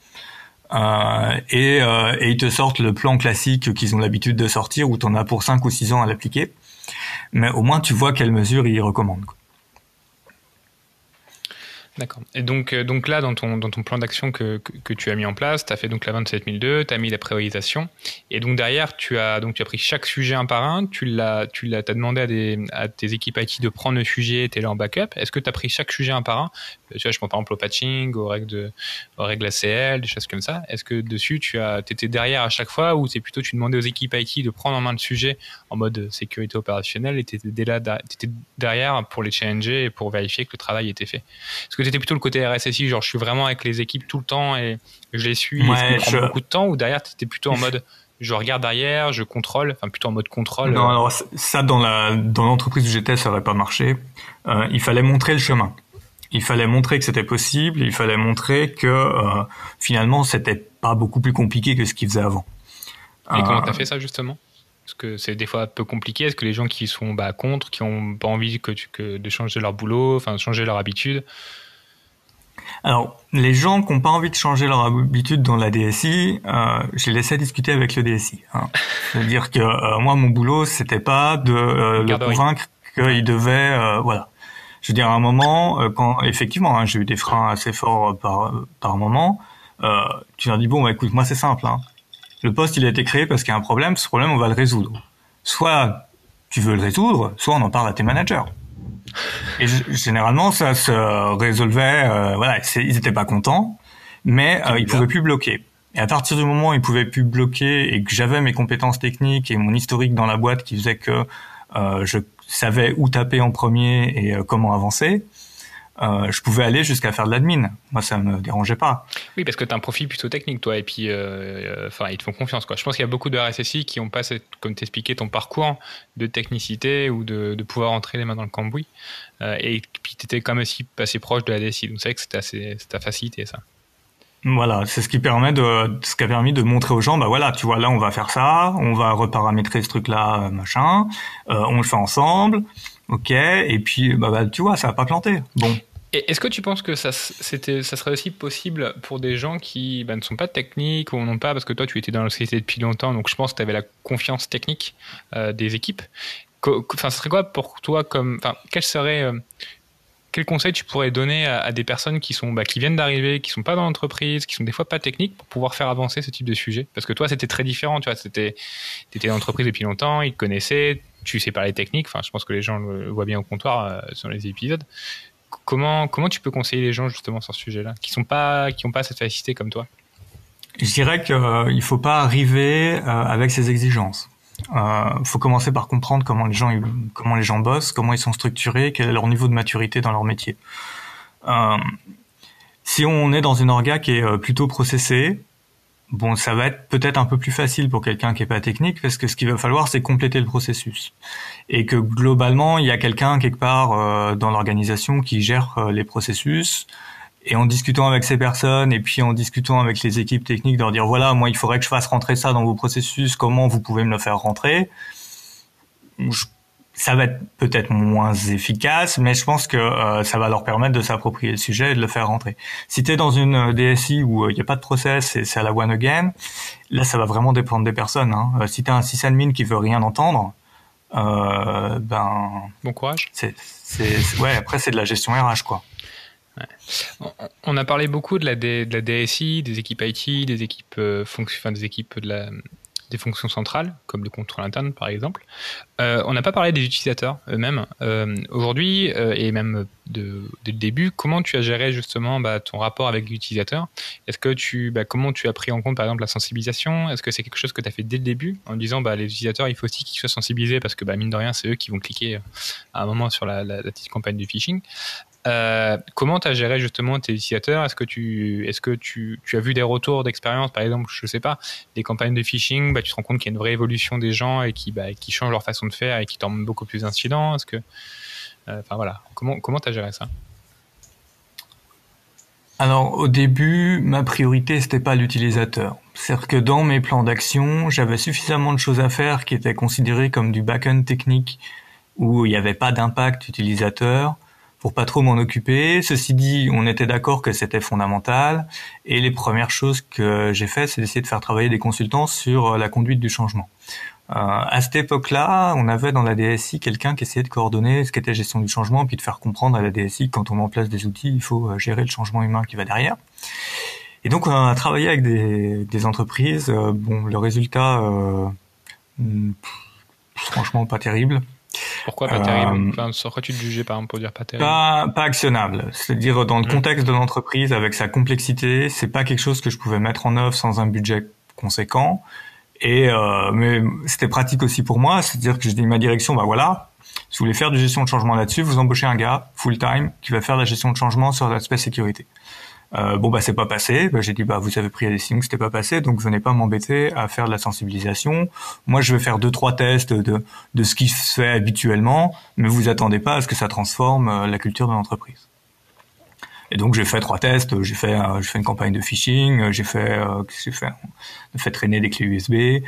Speaker 3: Euh, et, euh, et, ils te sortent le plan classique qu'ils ont l'habitude de sortir où tu en as pour 5 ou 6 ans à l'appliquer. Mais au moins tu vois quelles mesures ils recommandent.
Speaker 1: D'accord. Et donc, euh, donc là, dans ton, plan d'action que, tu as mis en place, tu as fait donc la 27002, tu as mis la priorisation. Et donc derrière, tu as, donc, tu as pris chaque sujet un par un, tu l'as, tu l'as, as demandé à, des, à tes équipes IT de prendre le sujet et tu es là en backup. Est-ce que tu as pris chaque sujet un par un Tu vois, je pense par exemple au patching, aux règles, de, aux règles ACL, des choses comme ça. Est-ce que dessus, tu as, étais derrière à chaque fois ou c'est plutôt tu demandais aux équipes IT de prendre en main le sujet en mode sécurité opérationnelle et tu étais, étais derrière pour les challenger et pour vérifier que le travail était fait? Est-ce que tu étais plutôt le côté RSSI, genre je suis vraiment avec les équipes tout le temps et je les suis et ça prend beaucoup de temps, ou derrière tu étais plutôt en mode je regarde derrière, je contrôle, enfin plutôt en mode contrôle
Speaker 3: Non, alors ça dans la dans l'entreprise où j'étais, ça aurait pas marché. Euh, il fallait montrer le chemin. Il fallait montrer que c'était possible. Il fallait montrer que euh, finalement c'était pas beaucoup plus compliqué que ce qu'ils faisaient avant.
Speaker 1: Et comment comment t'as fait ça justement? Parce que c'est des fois un peu compliqué. Est-ce que les gens qui sont bah, contre, qui ont pas envie que, tu, que de changer leur boulot, enfin changer leur habitude,
Speaker 3: alors, les gens qui n'ont pas envie de changer leur habitude dans la DSI, euh, je les laissais discuter avec le DSI. Hein. C'est-à-dire que euh, moi, mon boulot, c'était pas de euh, le convaincre qu'il devait, euh, voilà. Je veux dire, à un moment, quand effectivement, hein, j'ai eu des freins assez forts par par moment, tu leur dis bon, bah, écoute, moi c'est simple. Hein. Le poste, il a été créé parce qu'il y a un problème. Ce problème, on va le résoudre. Soit tu veux le résoudre, soit on en parle à tes managers. Et généralement, ça se résolvait. Euh, voilà, ils étaient pas contents, mais euh, ils pouvaient plus bloquer. Et à partir du moment où ils pouvaient plus bloquer et que j'avais mes compétences techniques et mon historique dans la boîte qui faisait que euh, je savais où taper en premier et euh, comment avancer, euh, je pouvais aller jusqu'à faire de l'admin. Moi, ça me dérangeait pas.
Speaker 1: Oui, parce que tu as un profil plutôt technique, toi, et puis, euh, enfin, ils te font confiance. Je pense qu'il y a beaucoup de RSSI qui ont pas, cette, comme t'expliquais, ton parcours de technicité ou de, pouvoir entrer les mains dans le cambouis. Et puis, tu étais quand même aussi assez proche de la DSI. Donc, c'est vrai que c'était assez, facilité, ça.
Speaker 3: Voilà, c'est ce qui permet de, ce qui a permis de montrer aux gens, bah voilà, tu vois, là, on va faire ça, on va reparamétrer ce truc-là, machin, on le fait ensemble ok, et puis bah, bah, tu vois, ça va pas planter. Bon.
Speaker 1: Est-ce que tu penses que ça, c'était, ça serait aussi possible pour des gens qui bah, ne sont pas techniques ou n'ont pas, parce que toi tu étais dans la société depuis longtemps, donc je pense que tu avais la confiance technique euh, des équipes. Enfin, ce serait quoi pour toi comme, enfin, quel serait, euh, quel conseil tu pourrais donner à, des personnes qui sont, bah, qui viennent d'arriver, qui sont pas dans l'entreprise, qui sont des fois pas techniques pour pouvoir faire avancer ce type de sujet? Parce que toi, c'était très différent, tu vois, c'était, étais dans l'entreprise depuis longtemps, ils te connaissaient, tu sais parler technique. Enfin, je pense que les gens le voient bien au comptoir euh, sur les épisodes. Comment, comment tu peux conseiller les gens justement sur ce sujet-là, qui sont pas, qui ont pas cette facilité comme toi?
Speaker 3: Je dirais qu'il euh, ne faut pas arriver euh, avec ces exigences. Euh, faut commencer par comprendre comment les gens, comment les gens bossent, comment ils sont structurés, quel est leur niveau de maturité dans leur métier. si on est dans une orga qui est plutôt processée, Bon, ça va être peut-être un peu plus facile pour quelqu'un qui est pas technique parce que ce qu'il va falloir, c'est compléter le processus et que globalement, il y a quelqu'un quelque part euh, dans l'organisation qui gère euh, les processus. Et en discutant avec ces personnes et puis en discutant avec les équipes techniques, de leur dire voilà, moi, il faudrait que je fasse rentrer ça dans vos processus. Comment vous pouvez me le faire rentrer ça va être peut-être moins efficace, mais je pense que euh, ça va leur permettre de s'approprier le sujet et de le faire rentrer. Si tu es dans une euh, DSI où il euh, n'y a pas de process et c'est à la one again, là ça va vraiment dépendre des personnes. Hein. si tu as un sysadmin qui veut rien entendre, ben
Speaker 1: bon courage.
Speaker 3: C'est, ouais, après c'est de la gestion RH quoi.
Speaker 1: On a parlé beaucoup de la, de DSI, des équipes IT, des équipes enfin, des équipes de la des fonctions centrales, comme le contrôle interne par exemple. Euh, on n'a pas parlé des utilisateurs eux-mêmes. Euh, aujourd'hui, euh, et même de, dès le début, comment tu as géré justement bah, ton rapport avec l'utilisateur? Est-ce que tu, bah, comment tu as pris en compte par exemple la sensibilisation? Est-ce que c'est quelque chose que tu as fait dès le début en disant bah, les utilisateurs, il faut aussi qu'ils soient sensibilisés parce que mine de rien, c'est eux qui vont cliquer à un moment sur la, la petite campagne du phishing? Euh, comment tu as géré justement tes utilisateurs? Est-ce que tu est-ce que tu, tu, as vu des retours d'expérience par exemple, je sais pas, des campagnes de phishing, bah, tu te rends compte qu'il y a une vraie évolution des gens et qui bah, qui changent leur façon de faire et qui tombent beaucoup plus d'incidents Est-ce que euh, enfin voilà, comment comment tu as géré ça?
Speaker 3: Alors au début, ma priorité c'était pas l'utilisateur. C'est-à-dire que dans mes plans d'action, j'avais suffisamment de choses à faire qui étaient considérées comme du back-end technique où il n'y avait pas d'impact utilisateur pour pas trop m'en occuper. Ceci dit, on était d'accord que c'était fondamental. Et les premières choses que j'ai fait, c'est d'essayer de faire travailler des consultants sur la conduite du changement. Euh, à cette époque-là, on avait dans la DSI quelqu'un qui essayait de coordonner ce qu'était gestion du changement, puis de faire comprendre à la DSI que quand on met en place des outils, il faut euh, gérer le changement humain qui va derrière. Et donc, on a travaillé avec des, entreprises. Euh, bon, le résultat, euh, hmm, franchement, pas terrible.
Speaker 1: Pourquoi pas terrible enfin, Sur quoi tu te jugeais, par exemple, pour dire pas terrible
Speaker 3: pas, pas actionnable. C'est-à-dire, dans le mmh. contexte de l'entreprise, avec sa complexité, c'est pas quelque chose que je pouvais mettre en œuvre sans un budget conséquent. Et euh, mais c'était pratique aussi pour moi, c'est-à-dire que j'ai dit ma direction, bah voilà, si vous voulez faire de gestion de changement là-dessus, vous embauchez un gars full time qui va faire la gestion de changement sur l'aspect sécurité. Euh, bon bah c'est pas passé. Bah, j'ai dit bah vous avez pris la décision que c'était pas passé, donc venez pas m'embêter à faire de la sensibilisation. Moi je vais faire deux trois tests de de ce qui se fait habituellement, mais vous attendez pas à ce que ça transforme euh, la culture de l'entreprise. Et donc j'ai fait trois tests, j'ai fait euh, j'ai fait une campagne de phishing, j'ai fait euh, j'ai fait? Fait traîner des clés USB.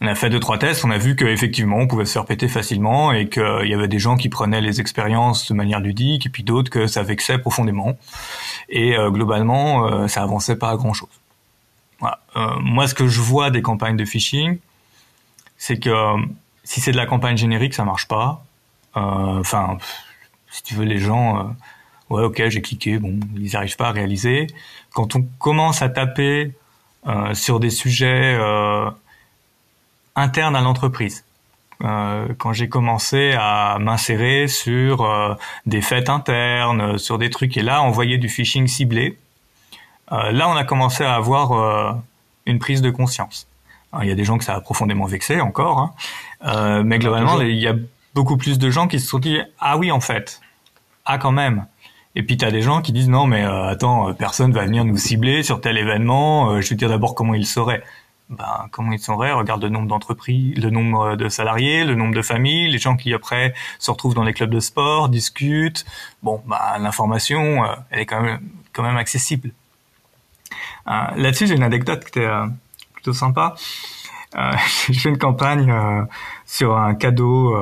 Speaker 3: On a fait deux trois tests, on a vu qu'effectivement on pouvait se faire péter facilement et qu'il y avait des gens qui prenaient les expériences de manière ludique et puis d'autres que ça vexait profondément. Et globalement ça avançait pas à grand chose. Voilà. moi ce que je vois des campagnes de phishing, c'est que si c'est de la campagne générique ça marche pas. Enfin si tu veux les gens ouais, ok, j'ai cliqué, bon, ils n'arrivent pas à réaliser. Quand on commence à taper euh, sur des sujets euh, internes à l'entreprise, euh, quand j'ai commencé à m'insérer sur euh, des fêtes internes, sur des trucs, et là, envoyer du phishing ciblé, euh, là, on a commencé à avoir une prise de conscience. il y a des gens que ça a profondément vexé encore, hein. mais globalement, il y a beaucoup plus de gens qui se sont dit ah oui en fait, ah quand même, et puis tu as des gens qui disent non mais euh, attends, euh, personne va venir nous cibler sur tel événement. Euh, je vais te dire d'abord comment ils sauraient. Ben, comment ils sauraient Regarde le nombre d'entreprises, le nombre de salariés, le nombre de familles, les gens qui après se retrouvent dans les clubs de sport, discutent. Bon, bah l'information, elle est quand même quand même accessible. Là-dessus, j'ai une anecdote qui était plutôt sympa. j'ai fait une campagne sur un cadeau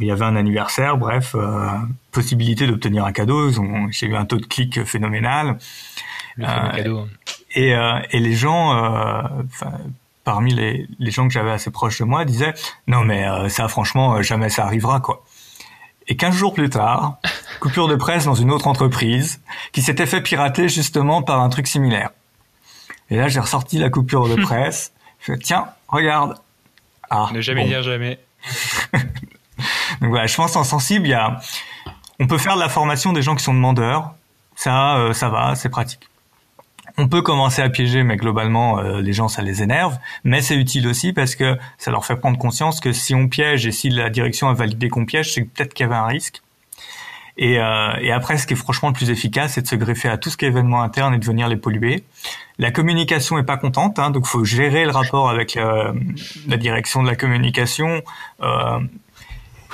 Speaker 3: il y avait un anniversaire, bref, euh, possibilité d'obtenir un cadeau. J'ai eu un taux de clic phénoménal.
Speaker 1: Le euh, cadeau.
Speaker 3: Et, euh, et les gens, euh, parmi les, les gens que j'avais assez proches de moi, disaient non mais euh, ça franchement jamais ça arrivera quoi. Et 15 jours plus tard, coupure de presse dans une autre entreprise qui s'était fait pirater justement par un truc similaire. Et là j'ai ressorti la coupure de presse. je fais tiens regarde.
Speaker 1: Ah, ne jamais dire jamais.
Speaker 3: Donc voilà, je pense en sensible, il y a, on peut faire de la formation des gens qui sont demandeurs. Ça, euh, ça va, c'est pratique. On peut commencer à piéger, mais globalement, euh, les gens, ça les énerve. Mais c'est utile aussi parce que ça leur fait prendre conscience que si on piège et si la direction a validé qu'on piège, c'est peut-être qu'il y avait un risque. Et, euh, et, après, ce qui est franchement le plus efficace, c'est de se greffer à tout ce qui est événement interne et de venir les polluer. La communication est pas contente, hein, donc faut gérer le rapport avec la, la direction de la communication.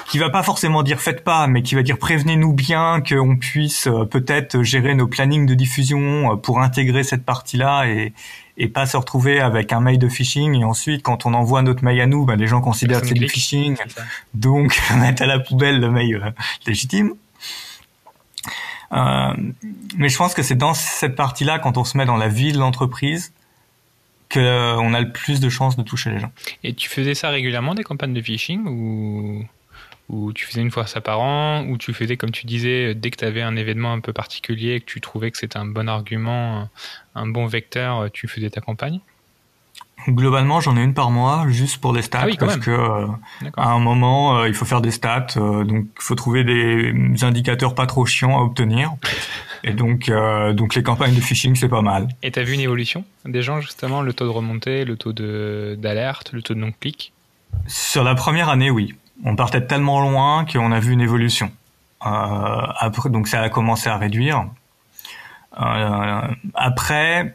Speaker 3: Euh, qui va pas forcément dire faites pas, mais qui va dire prévenez-nous bien qu'on puisse euh, peut-être gérer nos plannings de diffusion euh, pour intégrer cette partie-là et, et pas se retrouver avec un mail de phishing et ensuite quand on envoie notre mail à nous, ben, les gens considèrent que c'est du phishing, donc mettre à la poubelle le mail euh, légitime. Euh, mais je pense que c'est dans cette partie-là, quand on se met dans la vie de l'entreprise, qu'on a le plus de chances de toucher les gens.
Speaker 1: Et tu faisais ça régulièrement, des campagnes de phishing ou ou tu faisais une fois ça par an, ou tu faisais, comme tu disais, dès que tu avais un événement un peu particulier, que tu trouvais que c'était un bon argument, un bon vecteur, tu faisais ta campagne?
Speaker 3: Globalement, j'en ai une par mois, juste pour les stats, ah parce que euh, à un moment, euh, il faut faire des stats, euh, donc il faut trouver des indicateurs pas trop chiants à obtenir. Et donc, donc les campagnes de phishing, c'est pas mal.
Speaker 1: Et tu as vu une évolution des gens, justement, le taux de remontée, le taux d'alerte, le taux de non-clic?
Speaker 3: Sur la première année, oui on partait tellement loin qu'on a vu une évolution. Euh, après, donc ça a commencé à réduire. Euh, après,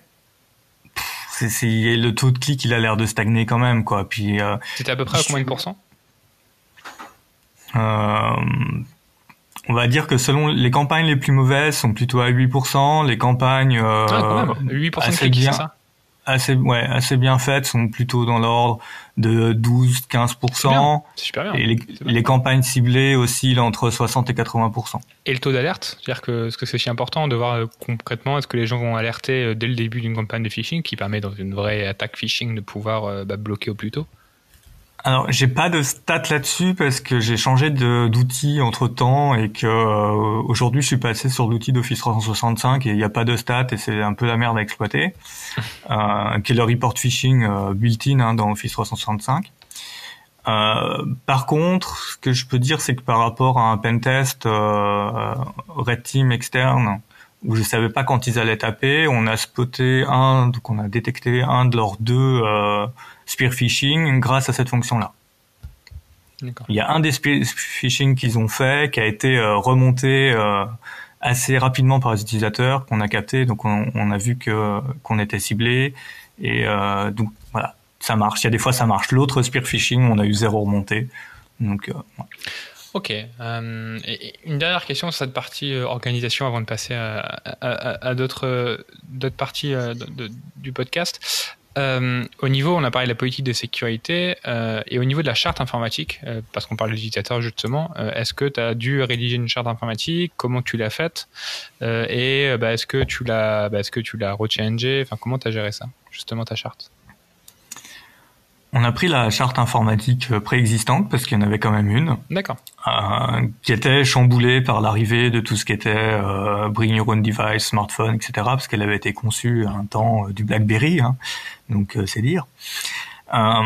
Speaker 3: c'est, le taux de clic, il a l'air de stagner quand même, quoi. Puis. Euh,
Speaker 1: C'était à peu près à combien de pourcents?
Speaker 3: On va dire que selon les campagnes les plus mauvaises sont plutôt à 8%, les campagnes
Speaker 1: ah, quand même. 8% de clics, c'est ça?
Speaker 3: Assez, ouais, assez bien faites, sont plutôt dans l'ordre de 12-15%.
Speaker 1: C'est super bien.
Speaker 3: Et les, campagnes ciblées oscillent entre 60 et 80%.
Speaker 1: Et le taux d'alerte, c'est-à-dire que est-ce que c'est aussi important de voir euh, concrètement est-ce que les gens vont alerter euh, dès le début d'une campagne de phishing qui permet dans une vraie attaque phishing de pouvoir euh, bah, bloquer au plus tôt?
Speaker 3: Alors, j'ai pas de stats là-dessus parce que j'ai changé d'outil entre temps et que euh, aujourd'hui je suis passé sur l'outil d'Office 365 et il n'y a pas de stats et c'est un peu la merde à exploiter, euh, qui est le report phishing euh, built-in hein, dans Office 365. Euh, par contre, ce que je peux dire, c'est que par rapport à un pentest euh, Red Team externe où je savais pas quand ils allaient taper, on a spoté un, donc on a détecté un de leurs deux euh, spear phishing grâce à cette fonction-là. Il y a un des spear phishing qu'ils ont fait qui a été euh, remonté euh, assez rapidement par les utilisateurs qu'on a capté, donc on, on a vu que qu'on était ciblé et euh, donc voilà, ça marche. Il y a des fois ça marche. L'autre spear phishing, on a eu zéro remontée. Donc euh, ouais.
Speaker 1: Ok. euh, une dernière question sur cette partie euh, organisation avant de passer à, euh, d'autres parties du podcast. Au niveau, on a parlé de la politique de sécurité et au niveau de la charte informatique, parce qu'on parle de l'utilisateur justement, est-ce que tu as dû rédiger une charte informatique? Comment tu l'as faite? Et bah, est-ce que tu l'as bah, est-ce que tu l'as rechangé Enfin, comment tu as géré ça, justement ta charte?
Speaker 3: On a pris la charte informatique préexistante parce qu'il y en avait quand même une.
Speaker 1: D'accord.
Speaker 3: euh, qui était chamboulée par l'arrivée de tout ce qui était euh, Bring Your Own Device, smartphone, etc., parce qu'elle avait été conçue à un temps euh, du BlackBerry, hein, donc euh, c'est dire. Euh,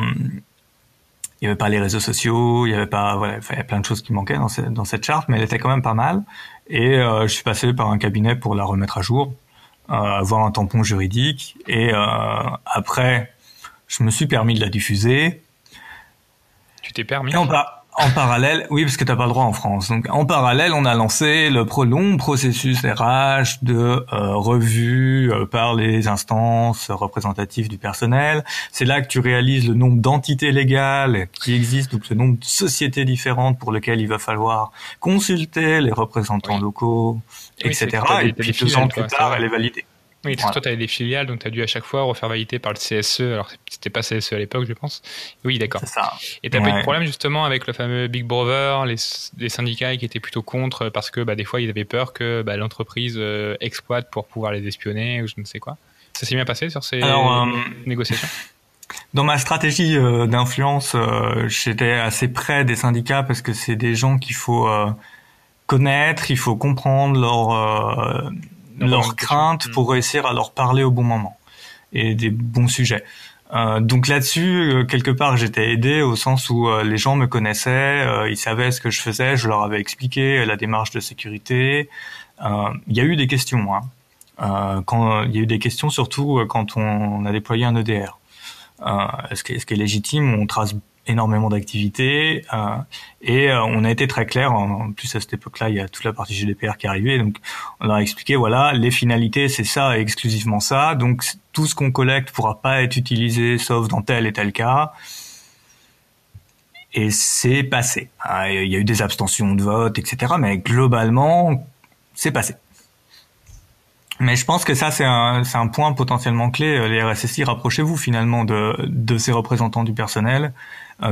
Speaker 3: il n'y avait pas les réseaux sociaux, il y avait pas, voilà, il y a plein de choses qui manquaient dans, cette- dans cette charte, mais elle était quand même pas mal. Et euh, je suis passé par un cabinet pour la remettre à jour, euh, avoir un tampon juridique, et euh, après, je me suis permis de la diffuser.
Speaker 1: Tu t'es permis
Speaker 3: Et en, par- en parallèle, oui, parce que t'as pas le droit en France. Donc, en parallèle, on a lancé le pro- long processus RH de euh, revue euh, par les instances représentatives du personnel. C'est là que tu réalises le nombre d'entités légales qui existent, donc le nombre de sociétés différentes pour lesquelles il va falloir consulter les représentants
Speaker 1: Oui.
Speaker 3: locaux,
Speaker 1: Oui,
Speaker 3: etc. Et puis deux ans plus tard, elle est validée.
Speaker 1: Oui, parce
Speaker 3: Voilà.
Speaker 1: que toi, tu avais des filiales, donc tu as dû à chaque fois refaire valider par le CSE. Alors, c'était pas CSE à l'époque, je pense. Oui, d'accord.
Speaker 3: C'est ça.
Speaker 1: Et t'as pas eu de
Speaker 3: Ouais.
Speaker 1: problème justement avec le fameux Big Brother, les, les syndicats qui étaient plutôt contre parce que bah, des fois ils avaient peur que bah, l'entreprise euh, exploite pour pouvoir les espionner ou je ne sais quoi. Ça s'est bien passé sur ces
Speaker 3: Alors, euh,
Speaker 1: négociations?
Speaker 3: Dans ma stratégie euh, d'influence, j'étais assez près des syndicats parce que c'est des gens qu'il faut connaître, il faut comprendre Leur leurs craintes pour réussir à leur parler au bon moment et des bons sujets. Euh, donc là-dessus, euh, quelque part, j'étais aidé au sens où euh, les gens me connaissaient, euh, ils savaient ce que je faisais, je leur avais expliqué la démarche de sécurité. Euh, Il y a eu des questions. Hein. Euh, quand il y a eu des questions, surtout quand on a déployé un EDR. Euh, ce, qui est, ce qui est légitime, on trace énormément d'activités euh, et euh, on a été très clair. En, plus à cette époque-là, il y a toute la partie GDPR qui est arrivée, donc on leur a expliqué voilà les finalités, c'est ça et exclusivement ça. Donc tout ce qu'on collecte pourra pas être utilisé sauf dans tel et tel cas. Et c'est passé. Ah, Il y a eu des abstentions de vote, etc. Mais globalement, c'est passé. Mais je pense que ça, c'est un, c'est un point potentiellement clé. Les RSSI, rapprochez-vous finalement de, de ces représentants du personnel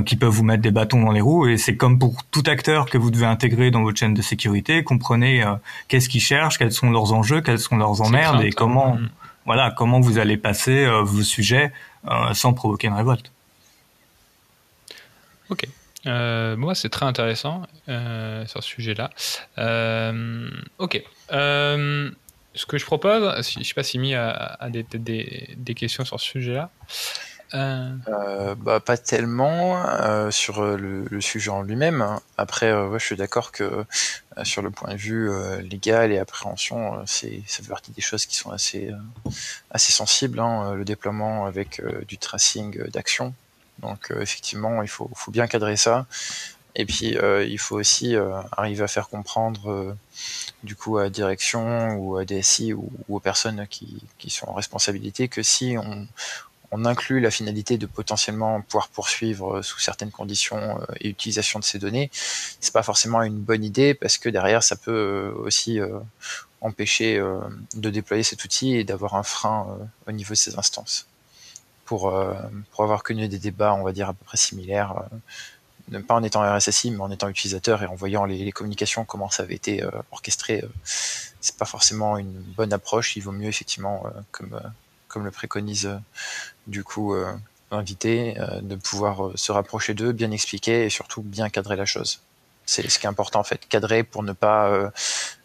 Speaker 3: qui peuvent vous mettre des bâtons dans les roues. Et c'est comme pour tout acteur que vous devez intégrer dans votre chaîne de sécurité. Comprenez euh, qu'est-ce qu'ils cherchent, quels sont leurs enjeux, quelles sont leurs emmerdes et comment,
Speaker 1: hein.
Speaker 3: voilà, comment vous allez passer euh, vos sujets euh, sans provoquer une révolte.
Speaker 1: Ok. Euh, moi, c'est très intéressant euh, sur ce sujet-là. Euh, ok. Euh, ce que je propose, si, je sais pas si Mi a, a des, des, des questions sur ce sujet-là. Euh,
Speaker 2: Euh, bah, pas tellement euh, sur euh, le, le sujet en lui-même. hein. Après, ouais, je suis d'accord que sur le point de vue légal et appréhension, c'est ça fait partie des choses qui sont assez assez sensibles. hein, le déploiement avec du tracing d'action. Donc effectivement, il faut, faut bien cadrer ça. Et puis euh, il faut aussi euh, arriver à faire comprendre euh, du coup à direction ou à DSI ou, ou aux personnes qui, qui sont en responsabilité que si on, on inclut la finalité de potentiellement pouvoir poursuivre euh, sous certaines conditions euh, et utilisation de ces données, c'est pas forcément une bonne idée parce que derrière ça peut euh, aussi empêcher de déployer cet outil et d'avoir un frein au niveau de ces instances. pour, pour avoir connu des débats, on va dire, à peu près similaires pas en étant RSSI, mais en étant utilisateur et en voyant les, communications, comment ça avait été orchestré, c'est pas forcément une bonne approche. Il vaut mieux effectivement, comme comme le préconise du coup l'invité, de pouvoir se rapprocher d'eux, bien expliquer et surtout bien cadrer la chose. C'est ce qui est important en fait, cadrer pour ne pas euh,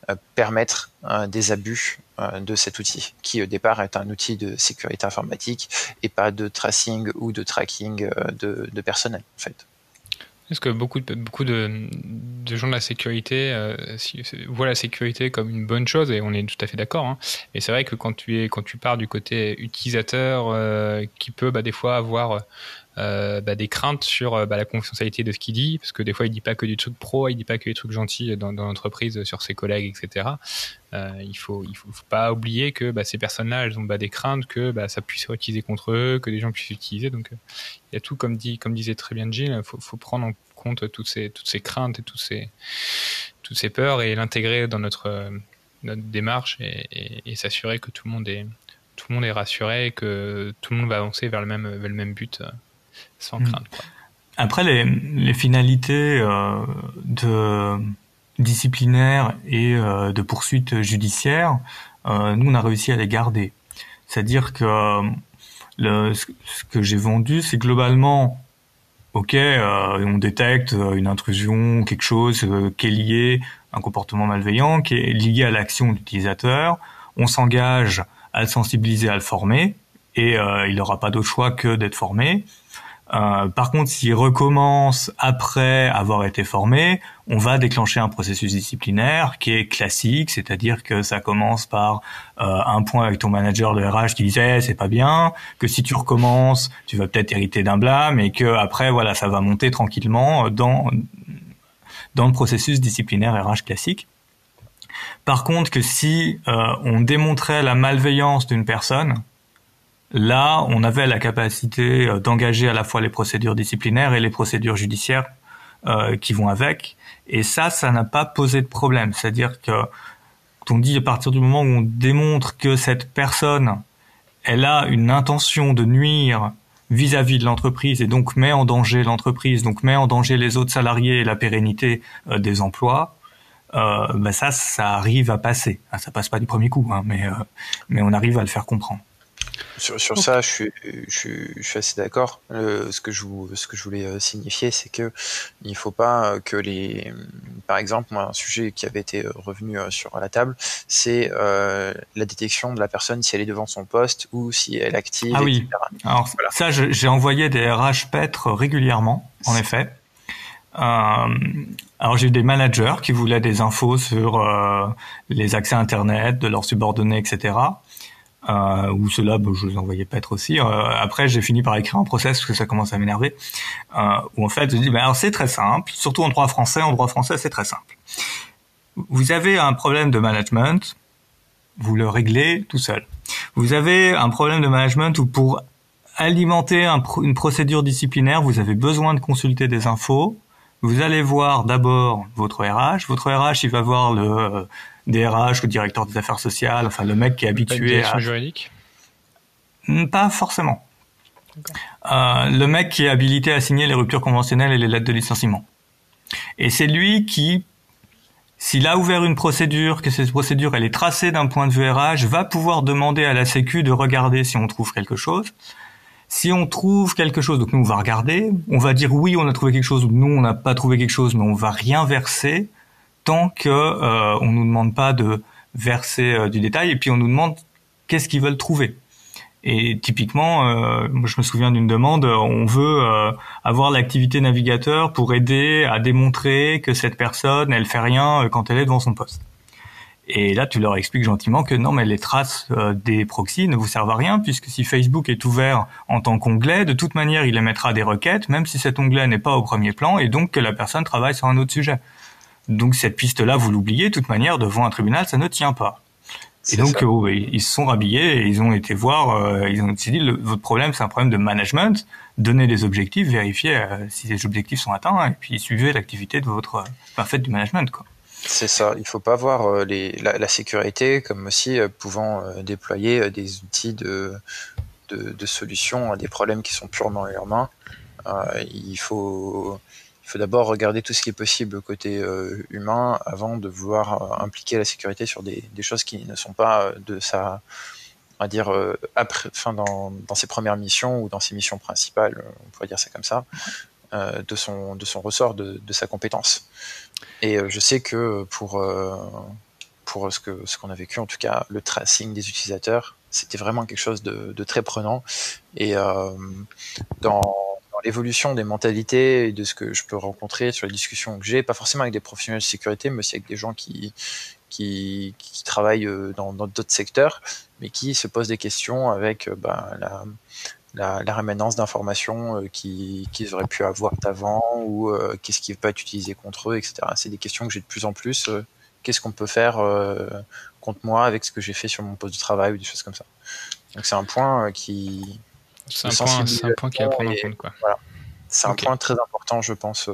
Speaker 2: euh, permettre euh, des abus de cet outil, qui au départ est un outil de sécurité informatique et pas de tracing ou de tracking de, de personnel en fait.
Speaker 1: Est-ce que beaucoup de, beaucoup de, gens de la sécurité voient la sécurité comme une bonne chose et on est tout à fait d'accord. Hein. Mais c'est vrai que quand tu es quand tu pars du côté utilisateur, qui peut bah, des fois avoir euh, bah, des craintes sur euh, bah, la confidentialité de ce qu'il dit, parce que des fois il dit pas que du truc pro, il dit pas que des trucs gentils dans, l'entreprise sur ses collègues, etc. Euh, il faut il faut, pas oublier que bah, ces personnes-là, elles ont des craintes que ça puisse être utilisé contre eux, que des gens puissent l'utiliser. Donc il y a tout comme dit comme disait très bien Gilles, faut, faut prendre en compte toutes ces toutes ces craintes et toutes ces toutes ces peurs et l'intégrer dans notre notre démarche et, et, s'assurer que tout le monde est tout le monde est rassuré, que tout le monde va avancer vers le même vers le même but sans mm. crainte.
Speaker 3: Après, les, les finalités euh, de disciplinaire et euh, de poursuite judiciaire, euh, nous, on a réussi à les garder. C'est-à-dire que euh, le, ce que j'ai vendu, c'est globalement, ok, euh, on détecte une intrusion, quelque chose qui est lié à un comportement malveillant, qui est lié à l'action de l'utilisateur. On s'engage à le sensibiliser, à le former, et il n'aura pas d'autre choix que d'être formé. Euh, par contre, s'il recommence après avoir été formé, on va déclencher un processus disciplinaire qui est classique, c'est-à-dire que ça commence par euh, un point avec ton manager de RH qui disait c'est pas bien, que si tu recommences, tu vas peut-être hériter d'un blâme et que après voilà, ça va monter tranquillement dans dans le processus disciplinaire RH classique. Par contre, que si euh, on démontrait la malveillance d'une personne, Là, on avait la capacité euh, d'engager à la fois les procédures disciplinaires et les procédures judiciaires euh, qui vont avec. Et ça, ça n'a pas posé de problème. C'est-à-dire que on dit à partir du moment où on démontre que cette personne, elle a une intention de nuire vis-à-vis de l'entreprise et donc met en danger l'entreprise, donc met en danger les autres salariés et la pérennité euh, des emplois, euh, ben ça, ça arrive à passer. Ça passe pas du premier coup, hein, mais mais on arrive à le faire comprendre.
Speaker 2: Sur, sur ça, je suis, je, je suis assez d'accord. ce que je ce que je voulais euh, signifier, c'est que il faut pas euh, que les, par exemple, moi, un sujet qui avait été euh, revenu sur la table, c'est euh, la détection de la personne si elle est devant son poste ou si elle active.
Speaker 3: Ah oui. Alors ça, j'ai envoyé des RH Petre régulièrement, en effet. Euh, alors j'ai eu des managers qui voulaient des infos sur les accès Internet de leurs subordonnés, etc euh, ou cela, bah, je les envoyais pas être aussi. Euh, après, j'ai fini par écrire un process parce que ça commence à m'énerver. Euh, où en fait, je dis, bah, alors c'est très simple, surtout en droit français. En droit français, c'est très simple. Vous avez un problème de management, vous le réglez tout seul. Vous avez un problème de management où pour alimenter une procédure disciplinaire, vous avez besoin de consulter des infos. Vous allez voir d'abord votre RH. Votre RH, il va voir le DRH ou directeur des affaires sociales, enfin le mec qui est habitué
Speaker 1: à... juridique?
Speaker 3: Hmm, Pas forcément. Euh, le mec qui est habilité à signer les ruptures conventionnelles et les lettres de licenciement. Et c'est lui qui, s'il a ouvert une procédure, que cette procédure elle est tracée d'un point de vue RH, va pouvoir demander à la Sécu de regarder si on trouve quelque chose. Si on trouve quelque chose, donc nous on va regarder, on va dire oui on a trouvé quelque chose, ou nous on n'a pas trouvé quelque chose, mais on va rien verser tant que euh, on nous demande pas de verser euh, du détail et puis on nous demande qu'est-ce qu'ils veulent trouver. Et typiquement, euh, je me souviens d'une demande, on veut euh, avoir l'activité navigateur pour aider à démontrer que cette personne, elle fait rien quand elle est devant son poste. Et là, tu leur expliques gentiment que non, mais les traces des proxys ne vous servent à rien, puisque si Facebook est ouvert en tant qu'onglet, de toute manière, il émettra des requêtes, même si cet onglet n'est pas au premier plan, et donc que la personne travaille sur un autre sujet. Donc cette piste-là, vous l'oubliez, de toute manière, devant un tribunal, ça ne tient pas. Et donc euh, ils se sont rhabillés et ils ont été voir, euh, ils ont dit votre problème c'est un problème de management, donnez des objectifs, vérifiez euh, si les objectifs sont atteints et puis suivez l'activité de votre, enfin faites du management quoi.
Speaker 2: C'est ça, il faut pas voir les, la, sécurité comme aussi pouvant déployer des outils de de, solutions à des problèmes qui sont purement urbains. il faut il faut d'abord regarder tout ce qui est possible côté humain avant de vouloir impliquer la sécurité sur des, choses qui ne sont pas on va dire, euh, enfin, dans, ses premières missions ou dans ses missions principales, euh, on pourrait dire ça comme ça, euh, de, son, ressort, de sa compétence. Et je sais que pour, pour ce que ce qu'on a vécu, en tout cas, le tracing des utilisateurs, c'était vraiment quelque chose de, de très prenant. Et dans, dans l'évolution des mentalités et de ce que je peux rencontrer sur les discussions que j'ai, pas forcément avec des professionnels de sécurité, mais aussi avec des gens qui, qui, qui travaillent dans d'autres secteurs, mais qui se posent des questions avec euh, bah, la, la, la, rémanence d'informations euh, qu'ils auraient pu avoir avant ou euh, qu'est-ce qui peut être utilisé contre eux, etc. C'est des questions que j'ai de plus en plus. qu'est-ce qu'on peut faire contre moi avec ce que j'ai fait sur mon poste de travail ou des choses comme ça. Donc c'est un point qui...
Speaker 1: C'est un, point, un point qui est à prendre en compte. Quoi.
Speaker 2: Voilà. C'est un point très important, je pense.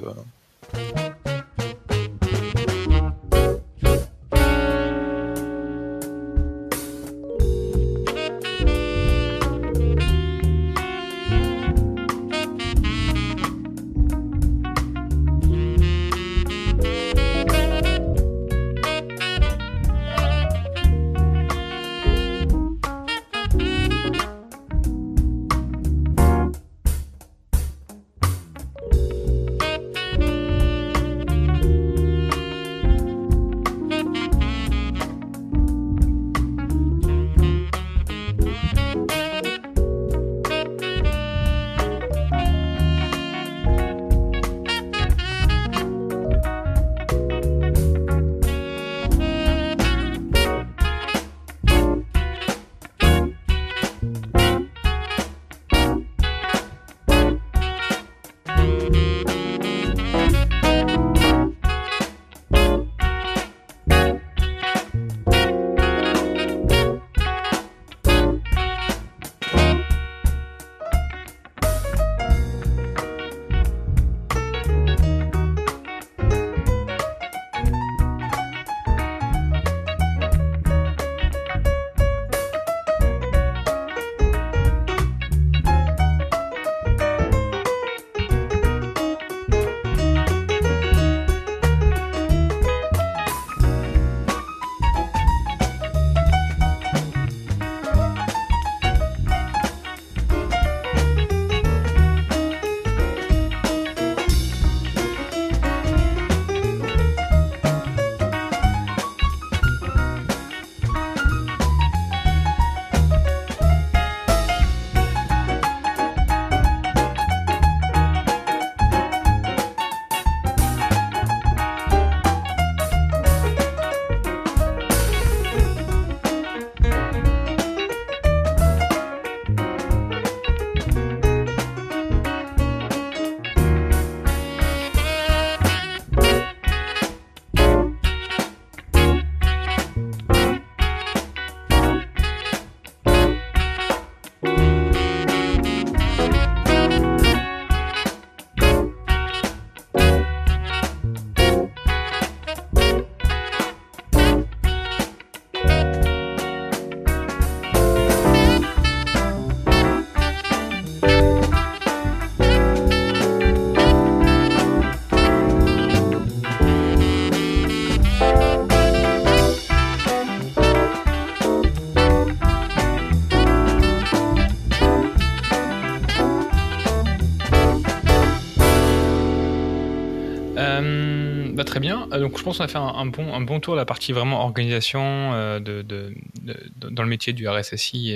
Speaker 1: Euh, donc je pense qu'on a fait un, bon, tour de la partie vraiment organisation euh, dans le métier du RSSI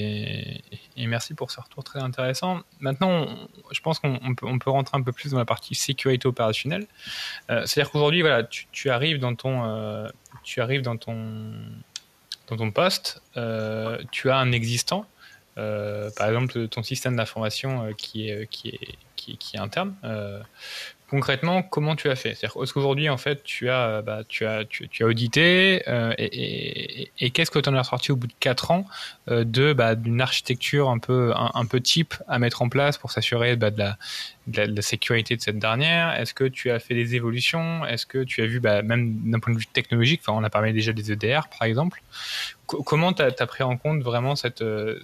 Speaker 1: et, merci pour ce retour très intéressant. Maintenant, je pense qu'on peut, rentrer un peu plus dans la partie sécurité opérationnelle. Euh, c'est-à-dire qu'aujourd'hui, voilà, tu, arrives dans ton, tu arrives dans ton, poste, tu as un existant. par exemple, ton système d'information qui est interne concrètement, comment tu as fait? C'est-à-dire, qu'aujourd'hui, en fait, tu as, euh, bah, tu as, tu, as audité euh, et, et, qu'est-ce que tu en as ressorti au bout de 4 ans euh, de bah, d'une architecture un peu un, peu type à mettre en place pour s'assurer bah, de la de la, sécurité de cette dernière? Est-ce que tu as fait des évolutions? Est-ce que tu as vu, bah, même d'un point de vue technologique, on a parlé déjà des EDR par exemple, comment tu as, pris en compte vraiment cette, euh,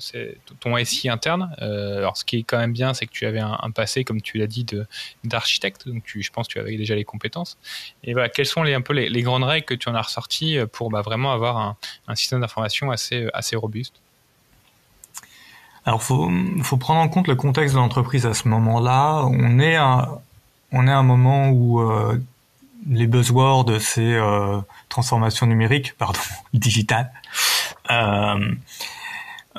Speaker 1: ton SI interne? Euh, Alors, ce qui est quand même bien, c'est que tu avais un, passé, comme tu l'as dit, d'architecte, donc tu, je pense que tu avais déjà les compétences. Et voilà, quelles sont les, un peu les, grandes règles que tu en as ressorties pour bah, vraiment avoir un, un système d'information assez, assez robuste?
Speaker 3: Alors, faut, faut prendre en compte le contexte de l'entreprise à ce moment-là. On est à, on est à un moment où euh, les buzzwords, c'est euh, transformation numérique, pardon, digitale. Euh,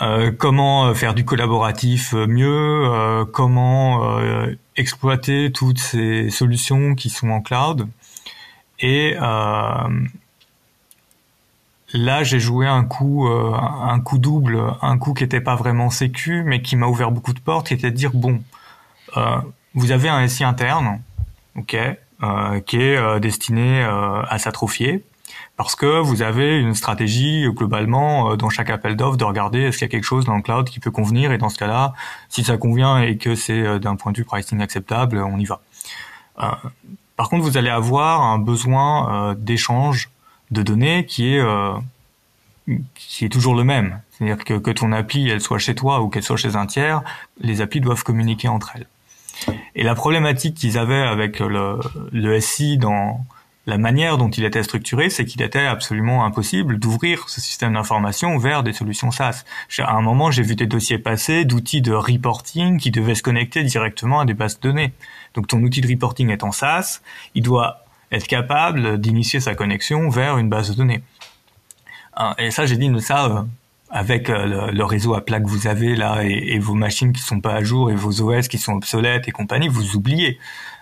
Speaker 3: euh, comment faire du collaboratif mieux, comment exploiter toutes ces solutions qui sont en cloud. Et Là, j'ai joué un coup, euh, un coup double, un coup qui n'était pas vraiment sécu, mais qui m'a ouvert beaucoup de portes, qui était de dire bon, euh, vous avez un SI interne, ok, euh, qui est destiné à s'atrophier, parce que vous avez une stratégie globalement dans chaque appel d'offres de regarder est-ce qu'il y a quelque chose dans le cloud qui peut convenir, et dans ce cas-là, si ça convient et que c'est d'un point de vue pricing acceptable, on y va. par contre, vous allez avoir un besoin d'échange de données qui est euh, qui est toujours le même. C'est-à-dire que, que ton appli, elle soit chez toi ou qu'elle soit chez un tiers, les applis doivent communiquer entre elles. Et la problématique qu'ils avaient avec le, le SI dans la manière dont il était structuré, c'est qu'il était absolument impossible d'ouvrir ce système d'information vers des solutions SaaS. À un moment, j'ai vu des dossiers passer d'outils de reporting qui devaient se connecter directement à des bases de données. Donc ton outil de reporting est en SaaS, il doit être capable d'initier sa connexion vers une base de données. Hein, et ça, j'ai dit ça euh, avec euh, le, réseau à plat que vous avez là et, vos machines qui sont pas à jour et vos OS qui sont obsolètes et compagnie, vous oubliez.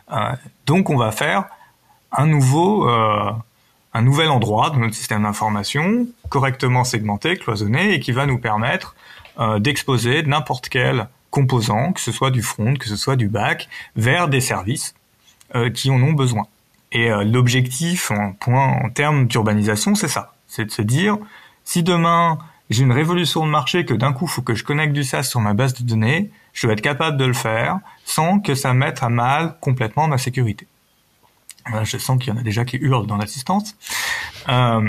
Speaker 3: Hein, donc, on va faire un nouveau, euh, un nouvel endroit de notre système d'information correctement segmenté, cloisonné et qui va nous permettre d'exposer n'importe quel composant, que ce soit du front, que ce soit du back, vers des services qui en ont besoin. Et euh, l'objectif en point en termes d'urbanisation, c'est ça, c'est de se dire si demain j'ai une révolution de marché que d'un coup faut que je connecte du SaaS sur ma base de données, je vais être capable de le faire sans que ça mette à mal complètement ma sécurité. Je sens qu'il y en a déjà qui hurlent dans l'assistance. Euh,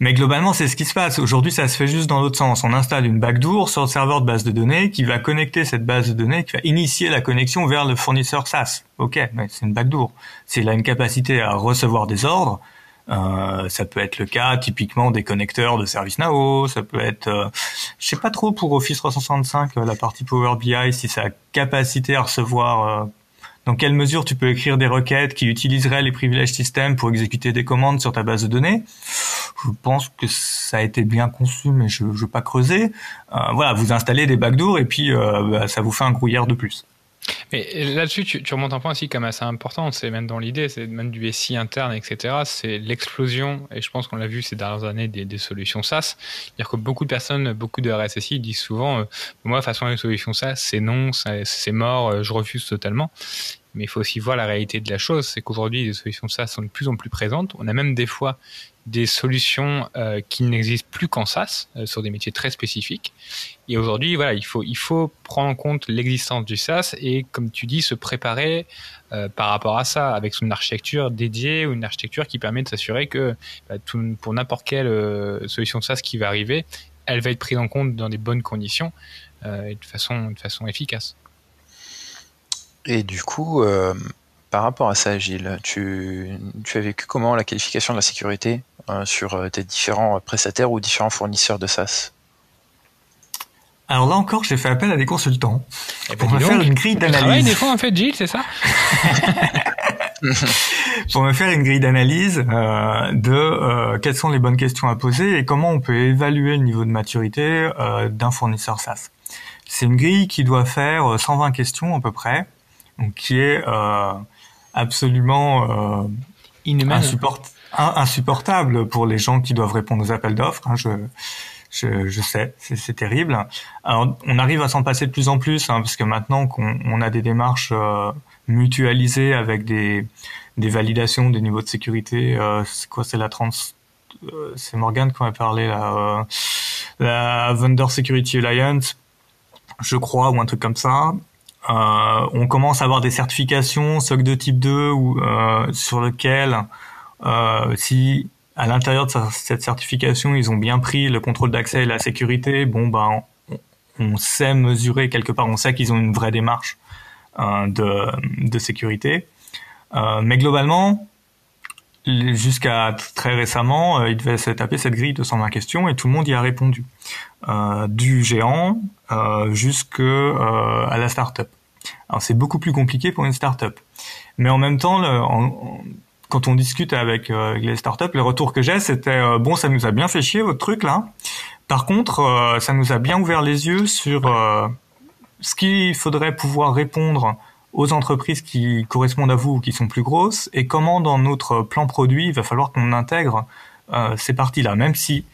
Speaker 3: mais globalement, c'est ce qui se passe. Aujourd'hui, ça se fait juste dans l'autre sens. On installe une backdoor sur le serveur de base de données qui va connecter cette base de données, qui va initier la connexion vers le fournisseur SaaS. Ok, c'est une backdoor. S'il a une capacité à recevoir des ordres, euh, ça peut être le cas typiquement des connecteurs de ServiceNow, ça peut être, euh, je sais pas trop pour Office 365, la partie Power BI, si ça a capacité à recevoir dans quelle mesure tu peux écrire des requêtes qui utiliseraient les privilèges système pour exécuter des commandes sur ta base de données? Je pense que ça a été bien conçu, mais je ne veux pas creuser. Euh, voilà, vous installez des backdoors et puis euh, bah, ça vous fait un grouillard de plus.
Speaker 1: Mais là-dessus, tu, remontes un point aussi comme assez important, c'est même dans l'idée, c'est même du SI interne, etc. C'est l'explosion, et je pense qu'on l'a vu ces dernières années, des, solutions SaaS. C'est-à-dire que beaucoup de personnes, beaucoup de RSSI disent souvent, euh, moi, façon les solutions SaaS, c'est non, c'est mort, je refuse totalement. Mais il faut aussi voir la réalité de la chose, c'est qu'aujourd'hui, les solutions SaaS sont de plus en plus présentes. On a même des fois des solutions euh, qui n'existent plus qu'en SaaS, euh, sur des métiers très spécifiques. Et aujourd'hui, voilà, il faut, il faut prendre en compte l'existence du SaaS et, comme tu dis, se préparer euh, par rapport à ça, avec son architecture dédiée ou une architecture qui permet de s'assurer que bah, pour n'importe quelle solution SaaS qui va arriver, elle va être prise en compte dans des bonnes conditions et de façon, de façon efficace.
Speaker 2: Et du coup, euh, par rapport à ça, Gilles, tu, tu, as vécu comment la qualification de la sécurité euh, sur euh, tes différents prestataires ou différents fournisseurs de SaaS?
Speaker 3: Alors là encore, j'ai fait appel à des consultants eh ben, pour me faire une grille d'analyse.
Speaker 1: des fois en fait, Gilles, c'est ça?
Speaker 3: Pour me faire une grille d'analyse de quelles sont les bonnes questions à poser et comment on peut évaluer le niveau de maturité d'un fournisseur SaaS. C'est une grille qui doit faire 120 questions à peu près qui est euh, absolument euh, insupportable pour les gens qui doivent répondre aux appels d'offres. Hein, je, je, je, sais, c'est terrible. Alors, on arrive à s'en passer de plus en plus, hein, parce que maintenant qu'on on a des démarches euh, mutualisées avec des, des validations des niveaux de sécurité, euh, c'est quoi, c'est la trans, euh, c'est Morgan qui m'a parlé là, la Vendor Security Alliance, je crois, ou un truc comme ça. On commence à avoir des certifications SOC de type 2 ou sur lequel si à l'intérieur de cette certification ils ont bien pris le contrôle d'accès et la sécurité, bon ben on sait mesurer quelque part, on sait qu'ils ont une vraie démarche de, de sécurité. mais globalement, jusqu'à très récemment, euh, il devait se taper cette grille de 120 questions et tout le monde y a répondu, euh, du géant euh, jusque euh, à la start-up. Alors c'est beaucoup plus compliqué pour une start-up, mais en même temps, quand on discute avec les start-up, les retours que j'ai, c'était bon, ça nous a bien fait chier votre truc là. Par contre, ça nous a bien ouvert les yeux sur ce qu'il faudrait pouvoir répondre aux entreprises qui correspondent à vous ou qui sont plus grosses et comment dans notre plan produit il va falloir qu'on intègre euh, ces parties-là, même si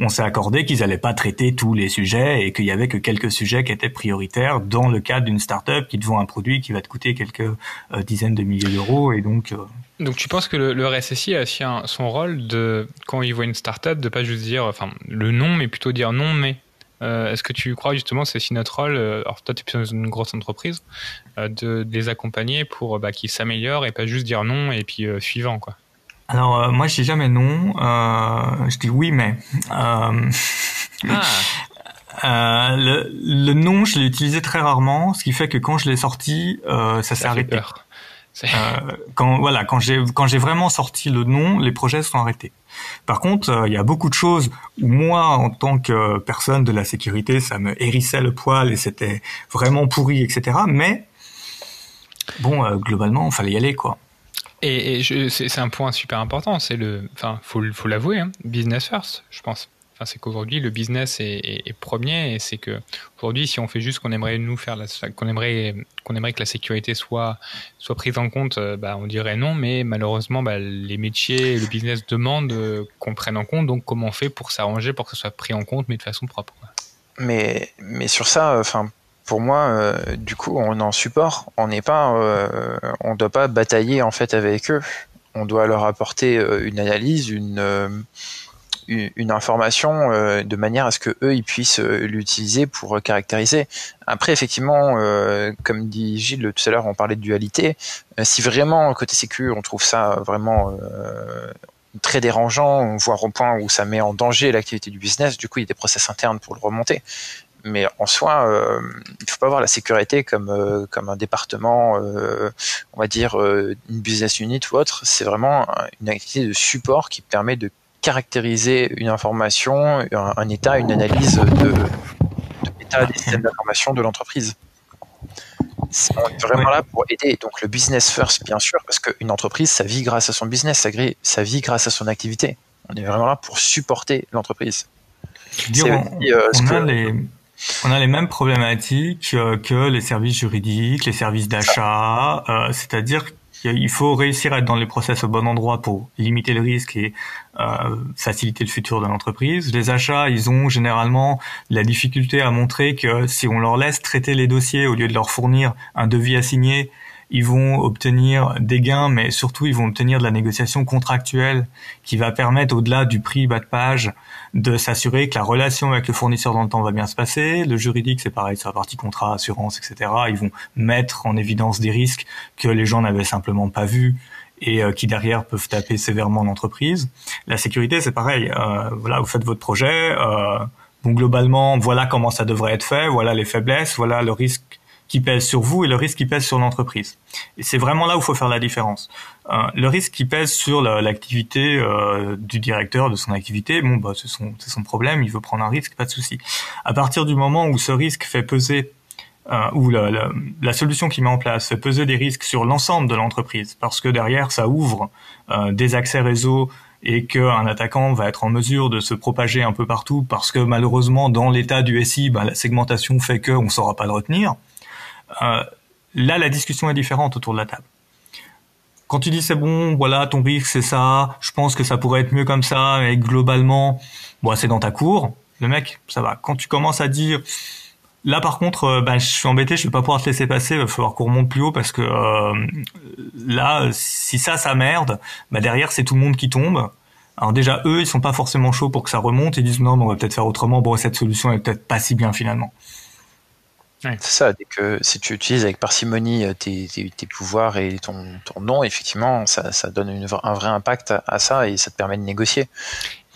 Speaker 3: on s'est accordé qu'ils n'allaient pas traiter tous les sujets et qu'il y avait que quelques sujets qui étaient prioritaires dans le cadre d'une start-up qui te vend un produit qui va te coûter quelques euh, dizaines de milliers d'euros et donc. Euh,
Speaker 1: donc tu penses que le, le RSSI a aussi son rôle de quand il voit une start-up de pas juste dire enfin le nom mais plutôt dire non mais euh, est-ce que tu crois justement c'est aussi notre rôle, euh, alors toi tu es dans une grosse entreprise, euh, de, les accompagner pour bah, qu'ils s'améliorent et pas juste dire non et puis suivant quoi?
Speaker 3: Alors moi je dis jamais non, je dis oui mais. Ah. le, le, non, je l'ai utilisé très rarement, ce qui fait que quand je l'ai sorti, ça, s'est arrêté. Peur. Quand voilà, quand j'ai quand j'ai vraiment sorti le nom, les projets sont arrêtés. Par contre, euh, il y a beaucoup de choses où moi, en tant que personne de la sécurité, ça me hérissait le poil et c'était vraiment pourri, etc. Mais bon, euh, globalement, il fallait y aller, quoi.
Speaker 1: Et, et c'est un point super important, c'est le, enfin, faut, faut l'avouer, hein, business first, je pense c'est qu'aujourd'hui le business est, premier et c'est que aujourd'hui, si on fait juste qu'on aimerait nous faire, qu'on aimerait qu'on aimerait que la sécurité soit soit prise en compte, euh, bah, on dirait non, mais malheureusement, bah, les métiers, et le business demandent euh, qu'on prenne en compte. Donc, comment on fait pour s'arranger pour que ce soit pris en compte, mais de façon propre
Speaker 2: Mais mais sur ça, enfin pour moi, euh, du coup, on en support. On n'est pas, on doit pas batailler en fait avec eux. On doit leur apporter une analyse, une une information euh, de manière à ce que eux ils puissent euh, l'utiliser pour euh, caractériser. Après effectivement, comme dit Gilles tout à l'heure, on parlait de dualité. si vraiment côté sécu on trouve ça vraiment très dérangeant, voire au point où ça met en danger l'activité du business, du coup il y a des process internes pour le remonter. Mais en soi, euh, il faut pas voir la sécurité comme comme un département, on va dire une business unit ou autre. C'est vraiment une activité de support qui permet de caractériser une information, un, état, une analyse de, l'état des systèmes d'information de l'entreprise. On est vraiment là pour aider. Donc le business first, bien sûr, parce qu'une entreprise, ça vit grâce à son business, ça, vit grâce à son activité. On est vraiment là pour supporter l'entreprise.
Speaker 3: Euh, on, a les, on a les mêmes problématiques euh, que les services juridiques, les services d'achat, euh, c'est-à-dire il faut réussir à être dans les process au bon endroit pour limiter le risque et euh, faciliter le futur de l'entreprise. Les achats, ils ont généralement la difficulté à montrer que si on leur laisse traiter les dossiers au lieu de leur fournir un devis assigné, ils vont obtenir des gains, mais surtout ils vont obtenir de la négociation contractuelle qui va permettre, au-delà du prix bas de page, de s'assurer que la relation avec le fournisseur dans le temps va bien se passer. Le juridique, c'est pareil sur la partie contrat, assurance, etc. Ils vont mettre en évidence des risques que les gens n'avaient simplement pas vus et euh, qui derrière peuvent taper sévèrement l'entreprise. La sécurité, c'est pareil. Euh, voilà, vous faites votre projet. Euh, globalement, voilà comment ça devrait être fait. Voilà les faiblesses. Voilà le risque qui pèse sur vous et le risque qui pèse sur l'entreprise. Et c'est vraiment là où il faut faire la différence. Le risque qui pèse sur l'activité euh, du directeur de son activité, bon bah c'est son, problème, il veut prendre un risque, pas de souci. À partir du moment où ce risque fait peser euh, ou la, la, la, solution qu'il met en place fait peser des risques sur l'ensemble de l'entreprise, parce que derrière ça ouvre euh, des accès réseau et qu'un attaquant va être en mesure de se propager un peu partout, parce que malheureusement dans l'état du SI, bah, la segmentation fait qu'on ne saura pas le retenir. Euh, là, la discussion est différente autour de la table. Quand tu dis c'est bon, voilà, ton risque c'est ça, je pense que ça pourrait être mieux comme ça, mais globalement, bon, c'est dans ta cour, le mec, ça va. Quand tu commences à dire, là par contre, ben, je suis embêté, je vais pas pouvoir te laisser passer, il va falloir qu'on remonte plus haut parce que euh, là, si ça, ça merde, ben, derrière c'est tout le monde qui tombe. Alors déjà, eux, ils sont pas forcément chauds pour que ça remonte, ils disent non, mais on va peut-être faire autrement, bon, cette solution est peut-être pas si bien finalement.
Speaker 2: C'est ça, dès que si tu utilises avec parcimonie euh, tes, tes, pouvoirs et ton, ton nom, effectivement, ça, ça donne une, un vrai impact à, ça et ça te permet de négocier.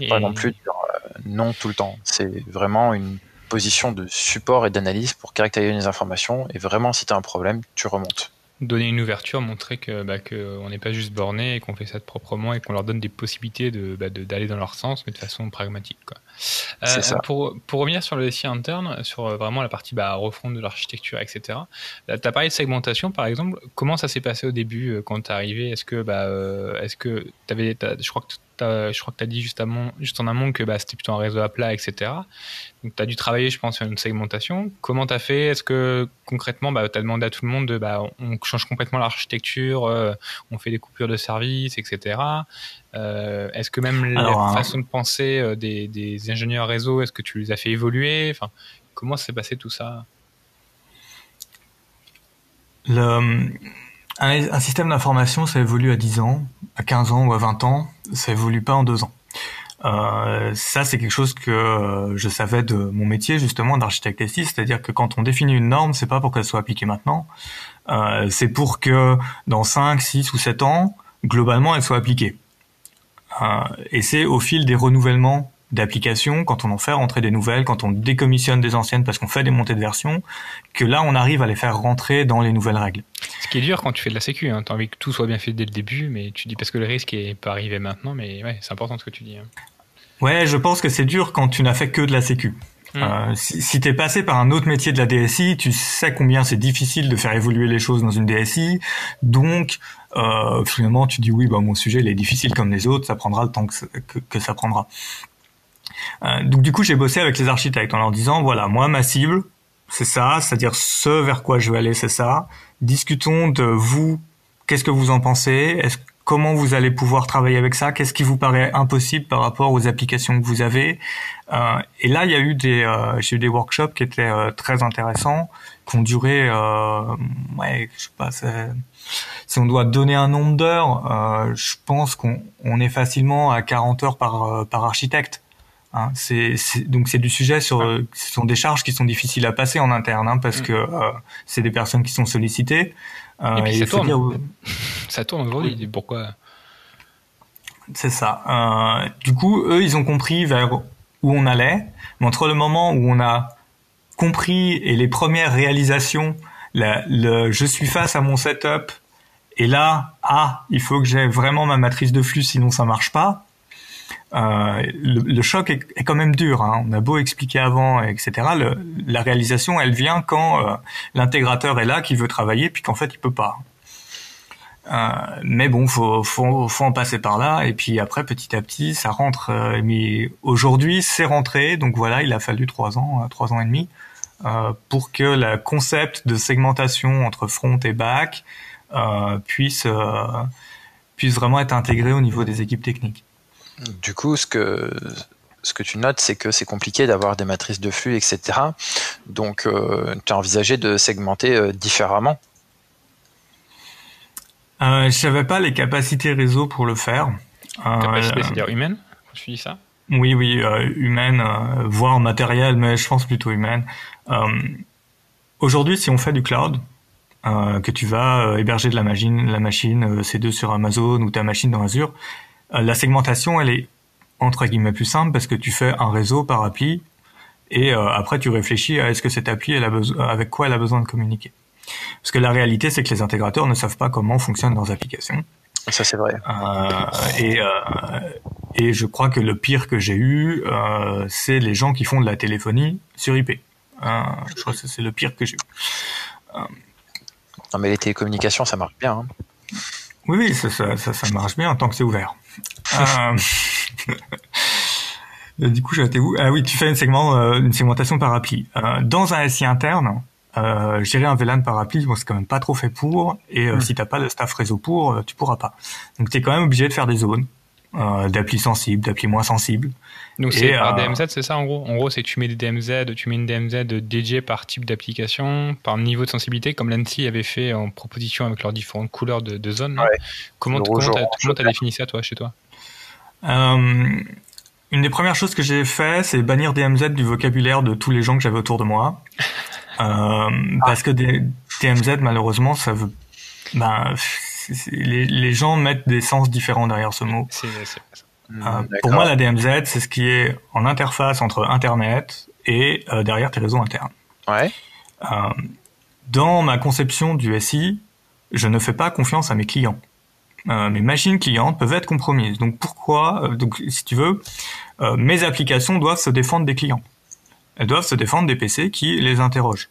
Speaker 2: Pas non plus dire euh, non tout le temps. C'est vraiment une position de support et d'analyse pour caractériser les informations et vraiment si tu as un problème, tu remontes
Speaker 1: donner une ouverture, montrer que bah, qu'on n'est pas juste borné et qu'on fait ça de proprement et qu'on leur donne des possibilités de, bah, d'aller dans leur sens, mais de façon pragmatique. Quoi. Euh, pour, pour revenir sur le SI interne, sur euh, vraiment la partie bah, refonte de l'architecture, etc. Tu as parlé de segmentation, par exemple. Comment ça s'est passé au début euh, quand tu es arrivé? Est-ce que, bah, est-ce que avais, je crois que je crois que tu as dit juste, juste en amont que bah, c'était plutôt un réseau à plat, etc. Donc, tu as dû travailler, je pense, sur une segmentation. Comment tu as fait? Est-ce que concrètement, bah, tu as demandé à tout le monde de bah, on change complètement l'architecture, euh, on fait des coupures de services, etc. Euh, est-ce que même la hein. façon de penser euh, des, des, ingénieurs réseau, est-ce que tu les as fait évoluer? Enfin, Comment s'est passé tout ça?
Speaker 3: Le, un, système d'information, ça évolue à 10 ans, à 15 ans ou à 20 ans, ça évolue pas en 2 ans. Euh, ça, c'est quelque chose que euh, je savais de mon métier justement d'architecte c'est-à-dire que quand on définit une norme, c'est pas pour qu'elle soit appliquée maintenant, euh, c'est pour que dans 5, 6 ou 7 ans, globalement, elle soit appliquée. Et c'est au fil des renouvellements d'applications, quand on en fait rentrer des nouvelles, quand on décommissionne des anciennes parce qu'on fait des montées de version, que là on arrive à les faire rentrer dans les nouvelles règles.
Speaker 1: Ce qui est dur quand tu fais de la sécu, hein. tu as envie que tout soit bien fait dès le début, mais tu dis parce que le risque est pas arrivé maintenant, mais ouais, c'est important ce que tu dis. Hein.
Speaker 3: Ouais, je pense que c'est dur quand tu n'as fait que de la sécu. Hmm. Euh, si, si tu es passé par un autre métier de la DSI, tu sais combien c'est difficile de faire évoluer les choses dans une DSI. Donc, euh, finalement, tu dis oui, bah, mon sujet il est difficile comme les autres, ça prendra le temps que, que ça prendra. Euh, donc du coup, j'ai bossé avec les architectes en leur disant, voilà, moi, ma cible, c'est ça, c'est-à-dire ce vers quoi je veux aller, c'est ça. Discutons de vous, qu'est-ce que vous en pensez Est-ce comment vous allez pouvoir travailler avec ça Qu'est-ce qui vous paraît impossible par rapport aux applications que vous avez euh, Et là, il y a eu des, euh, j'ai eu des workshops qui étaient euh, très intéressants, qui ont duré, ouais, je sais pas, si on doit donner un nombre d'heures, je pense qu'on on est facilement à 40 heures par par architecte. Hein, c'est, donc c'est du sujet sur ce sont des charges qui sont difficiles à passer en interne hein, parce mm. que euh, c'est des personnes qui sont sollicitées.
Speaker 1: Euh, et puis ça, tourne. ça tourne aujourd'hui. Pourquoi
Speaker 3: C'est ça. Euh, du coup, eux, ils ont compris vers où on allait, mais entre le moment où on a compris et les premières réalisations, la, le, je suis face à mon setup et là, ah, il faut que j'ai vraiment ma matrice de flux, sinon ça marche pas euh, le, choc est, quand même dur. Hein. On a beau expliquer avant, etc. la réalisation, elle vient quand euh, l'intégrateur est là, qui veut travailler, puis qu'en fait, il peut pas. Euh, mais bon, faut, faut, en passer par là, et puis après, petit à petit, ça rentre. Mais aujourd'hui, c'est rentré, donc voilà, il a fallu trois ans, trois ans et demi, pour que le concept de segmentation entre front et back puisse vraiment être intégré au niveau des équipes techniques.
Speaker 2: Du coup, ce que, ce que tu notes, c'est que c'est compliqué d'avoir des matrices de flux, etc. Donc, euh, tu as envisagé de segmenter euh, différemment
Speaker 3: euh, Je n'avais pas les capacités réseau pour le faire.
Speaker 1: Capacités, c'est-à-dire humaine Tu dis ça?
Speaker 3: Oui, oui, humaine, voire matériel, mais je pense plutôt humaine. Aujourd'hui, si on fait du cloud, que tu vas héberger de la machine, la machine C2 sur Amazon ou ta machine dans Azure, la segmentation, elle est entre guillemets plus simple parce que tu fais un réseau par appli et euh, après tu réfléchis à est-ce que cette appli elle a besoin, avec quoi elle a besoin de communiquer. Parce que la réalité c'est que les intégrateurs ne savent pas comment fonctionnent leurs applications.
Speaker 2: Ça c'est vrai.
Speaker 3: Euh, et euh, et je crois que le pire que j'ai eu euh, c'est les gens qui font de la téléphonie sur IP. je crois que c'est le pire que j'ai eu.
Speaker 2: Non mais les télécommunications ça marche bien. Hein.
Speaker 3: Oui, oui, ça, ça, ça, marche bien tant que c'est ouvert. euh... du coup, j'étais où Ah oui, tu fais une, segment, euh, une segmentation par appli. Euh, dans un SI interne, euh, gérer un VLAN par appli, bon, c'est quand même pas trop fait pour. Et euh, hmm. si t'as pas le staff réseau pour, euh, tu pourras pas. Donc, tu es quand même obligé de faire des zones euh, d'appli sensibles, d'appli moins sensibles.
Speaker 1: Donc c'est par euh, DMZ, c'est ça en gros? En gros, c'est que tu mets des DMZ, tu mets une DMZ dédiée par type d'application, par niveau de sensibilité, comme l'ANSI avait fait en proposition avec leurs différentes couleurs de, de zones. Comment tu as, défini ça, toi, chez toi?
Speaker 3: Euh, Une des premières choses que j'ai fait, c'est bannir DMZ du vocabulaire de tous les gens que j'avais autour de moi. Euh, parce que des TMZ, malheureusement, ça veut. Ben, les, les, gens mettent des sens différents derrière ce mot.
Speaker 1: C'est,
Speaker 3: euh, pour moi, la DMZ, c'est ce qui est en interface entre Internet et euh, derrière tes réseaux internes.
Speaker 2: Ouais.
Speaker 3: Euh, dans ma conception du SI, je ne fais pas confiance à mes clients. Euh, mes machines clientes peuvent être compromises. Donc pourquoi euh, Donc si tu veux, euh, mes applications doivent se défendre des clients. Elles doivent se défendre des PC qui les interrogent.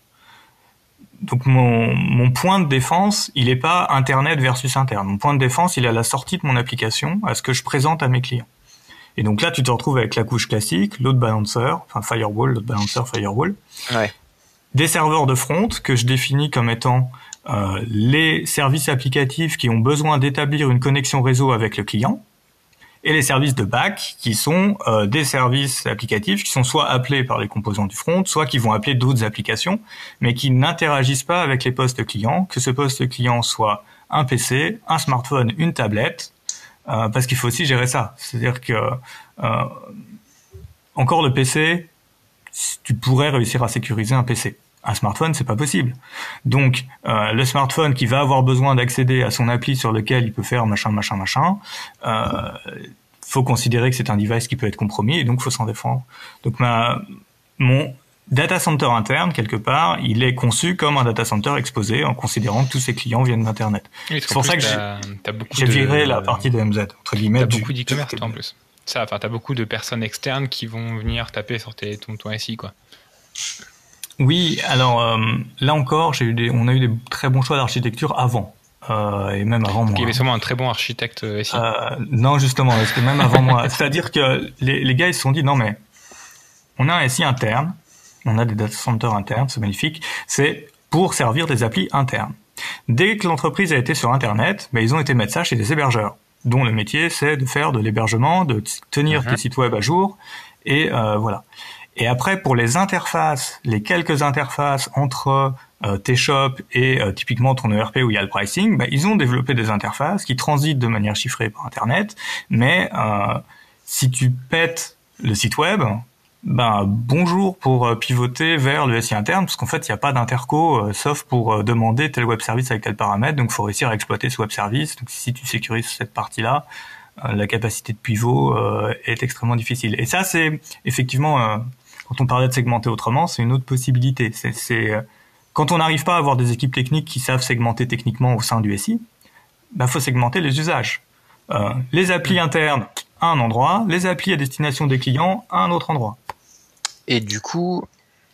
Speaker 3: Donc mon, mon point de défense, il n'est pas Internet versus interne. Mon point de défense, il est à la sortie de mon application, à ce que je présente à mes clients. Et donc là, tu te retrouves avec la couche classique, load balancer, enfin firewall, load balancer, firewall.
Speaker 2: Ouais.
Speaker 3: Des serveurs de front que je définis comme étant euh, les services applicatifs qui ont besoin d'établir une connexion réseau avec le client et les services de back qui sont euh, des services applicatifs qui sont soit appelés par les composants du front, soit qui vont appeler d'autres applications, mais qui n'interagissent pas avec les postes clients, que ce poste client soit un PC, un smartphone, une tablette, euh, parce qu'il faut aussi gérer ça. C'est-à-dire que euh, encore le PC, tu pourrais réussir à sécuriser un PC. Un smartphone, c'est pas possible. Donc, euh, le smartphone qui va avoir besoin d'accéder à son appli sur lequel il peut faire machin, machin, machin, euh, faut considérer que c'est un device qui peut être compromis et donc faut s'en défendre. Donc, ma, mon data center interne, quelque part, il est conçu comme un data center exposé en considérant que tous ses clients viennent d'Internet.
Speaker 1: Oui,
Speaker 3: c'est pour ça que j'ai
Speaker 1: de...
Speaker 3: viré la partie de MZ, entre guillemets.
Speaker 1: T'as beaucoup d'e-commerce, en plus. Ça, enfin, t'as beaucoup de personnes externes qui vont venir taper sur tes, ton, ton SI, quoi.
Speaker 3: Oui, alors euh, là encore, eu des, on a eu des très bons choix d'architecture avant. Euh, et même avant moi.
Speaker 1: Il y avait sûrement un très bon architecte SI.
Speaker 3: Euh, non, justement, c'était même avant moi. C'est-à-dire que les, les, gars, ils se sont dit, non mais, on a un SI interne, on a des data centers internes, c'est magnifique, c'est pour servir des applis internes. Dès que l'entreprise a été sur Internet, ben, ils ont été mettre ça chez des hébergeurs, dont le métier c'est de faire de l'hébergement, de tenir uh -huh. tes sites web à jour, et euh, voilà. Et après, pour les interfaces, les quelques interfaces entre euh, tes shops et euh, typiquement ton ERP où il y a le pricing, bah, ils ont développé des interfaces qui transitent de manière chiffrée par Internet. Mais euh, si tu pètes le site web, ben bonjour pour pivoter vers le SI interne, parce qu'en fait, il n'y a pas d'interco, sauf pour demander tel web service avec tel paramètre. Donc, faut réussir à exploiter ce web service. Donc, si tu sécurises cette partie-là, la capacité de pivot est extrêmement difficile. Et ça, c'est effectivement quand on parlait de segmenter autrement, c'est une autre possibilité. C'est quand on n'arrive pas à avoir des équipes techniques qui savent segmenter techniquement au sein du SI, bah faut segmenter les usages. Euh, les applis internes à un endroit, les applis à destination des clients à un autre endroit.
Speaker 2: Et du coup,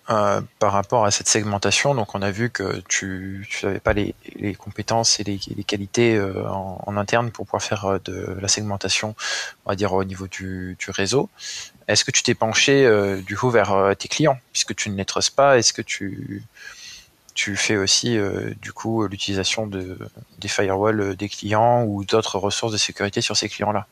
Speaker 2: euh, par rapport à cette segmentation, on a vu que tu n'avais pas les, compétences et les, qualités euh, en, interne pour pouvoir faire euh, de la segmentation, on va dire au niveau du réseau. Est-ce que tu t'es penché euh, du coup vers euh, tes clients puisque tu ne les trustes pas? Est-ce que tu tu fais aussi euh, du coup l'utilisation de des firewalls des clients ou d'autres ressources de sécurité sur ces clients-là?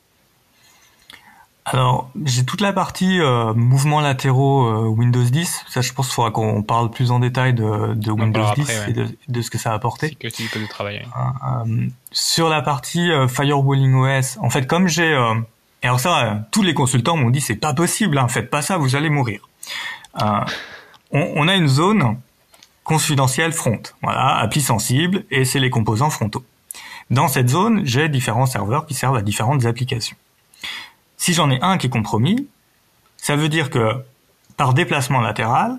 Speaker 3: Alors, j'ai toute la partie euh, mouvements latéraux euh, Windows 10. Ça, je pense qu'il faudra qu'on parle plus en détail de, de Windows
Speaker 1: après,
Speaker 3: 10
Speaker 1: ouais.
Speaker 3: et de, de, ce que ça a apporté.
Speaker 1: C'est que de travailler.
Speaker 3: Euh, sur la partie Firewalling OS, en fait, comme j'ai... et alors ça, tous les consultants m'ont dit, c'est pas possible, hein, faites pas ça, vous allez mourir. On, on, a une zone confidentielle front, voilà, appli sensible, et c'est les composants frontaux. Dans cette zone, j'ai différents serveurs qui servent à différentes applications. Si j'en ai un qui est compromis, ça veut dire que par déplacement latéral,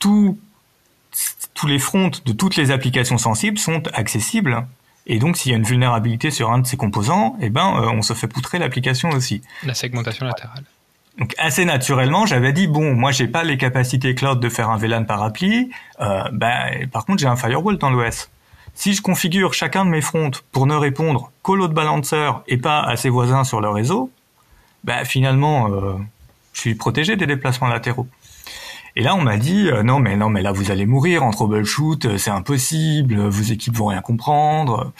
Speaker 3: tous les fronts de toutes les applications sensibles sont accessibles. Et donc, s'il y a une vulnérabilité sur un de ces composants, eh ben, euh, on se fait poutrer l'application aussi.
Speaker 1: La segmentation latérale.
Speaker 3: Donc, assez naturellement, j'avais dit bon, moi, j'ai pas les capacités cloud de faire un VLAN par appli. Euh, ben, par contre, j'ai un firewall dans l'OS. Si je configure chacun de mes fronts pour ne répondre qu'au load balancer et pas à ses voisins sur le réseau, bah, finalement, euh, je suis protégé des déplacements latéraux. Et là, on m'a dit euh, non, mais non, mais là, vous allez mourir en troubleshoot, euh, c'est impossible, vos équipes vont rien comprendre.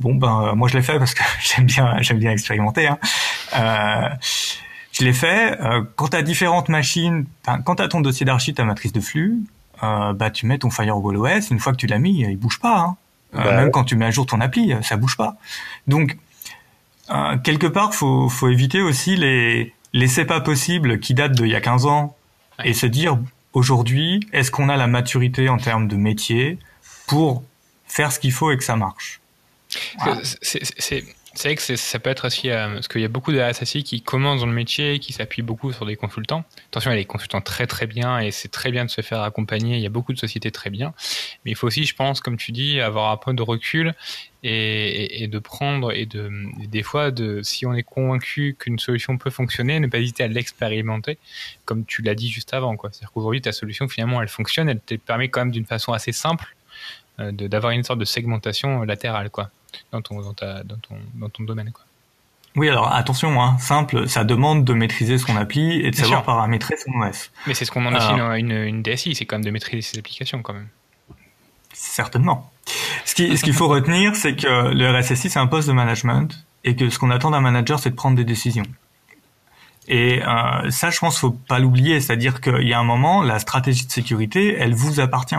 Speaker 3: Bon, ben, moi, je l'ai fait parce que j'aime bien, j'aime bien expérimenter. Hein. Euh, je l'ai fait. Euh, quand tu as différentes machines, quand tu as ton dossier d'archi, ta matrice de flux, euh, bah, tu mets ton firewall OS. Une fois que tu l'as mis, il bouge pas. Hein. Bah, même quand tu mets à jour ton appli, ça bouge pas. Donc, euh, quelque part, faut, faut éviter aussi les, les c'est pas possible qui datent d'il y a 15 ans et se dire, aujourd'hui, est-ce qu'on a la maturité en termes de métier pour faire ce qu'il faut et que ça marche?
Speaker 1: C'est c'est vrai que ça peut être aussi euh, parce qu'il y a beaucoup de qui commencent dans le métier, qui s'appuient beaucoup sur des consultants. Attention, il y a des consultants très très bien et c'est très bien de se faire accompagner. Il y a beaucoup de sociétés très bien, mais il faut aussi, je pense, comme tu dis, avoir un peu de recul et, de prendre et de des fois de si on est convaincu qu'une solution peut fonctionner, ne pas hésiter à l'expérimenter, comme tu l'as dit juste avant. Quoi. C'est-à-dire qu'aujourd'hui ta solution finalement elle fonctionne, elle te permet quand même d'une façon assez simple euh, d'avoir une sorte de segmentation latérale, quoi dans ton, dans, ta, dans ton, dans ton domaine. Quoi.
Speaker 3: Oui, alors attention, hein, simple, ça demande de maîtriser son appli et de savoir paramétrer son OS.
Speaker 1: Mais c'est ce qu'on en a une, une DSI, c'est quand même de maîtriser ses applications quand même.
Speaker 3: Certainement. Ce qu'il ce qu'il faut retenir, c'est que le RSSI, c'est un poste de management et que ce qu'on attend d'un manager, c'est de prendre des décisions. Et euh, ça, je pense, faut pas l'oublier, c'est-à-dire qu'il y a un moment, la stratégie de sécurité, elle vous appartient.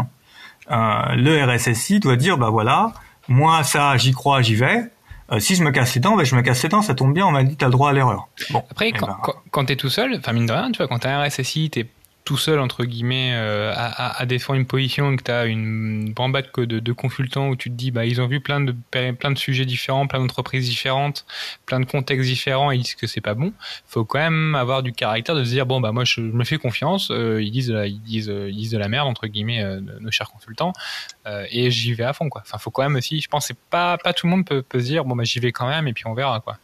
Speaker 3: Euh, le RSSI doit dire, bah voilà, moi, ça, j'y crois, j'y vais. Euh, si je me casse les dents, ben, je me casse les dents, ça tombe bien, on m'a dit t'as le droit à l'erreur.
Speaker 1: Bon, Après, eh quand, ben, quand t'es tout seul, enfin mine de rien, tu vois, quand t'as un RSSI, t'es tout seul entre guillemets euh, à, défendre une position et que tu as une bambade de, de consultants où tu te dis bah ils ont vu plein de plein de sujets différents, plein d'entreprises différentes, plein de contextes différents et ils disent que c'est pas bon. Faut quand même avoir du caractère de se dire bon bah moi je, me fais confiance, euh, ils disent ils disent ils disent de la merde entre guillemets euh, nos chers consultants et j'y vais à fond quoi. Enfin faut quand même aussi je pense c'est pas pas tout le monde peut, peut se dire bon bah j'y vais quand même et puis on verra quoi.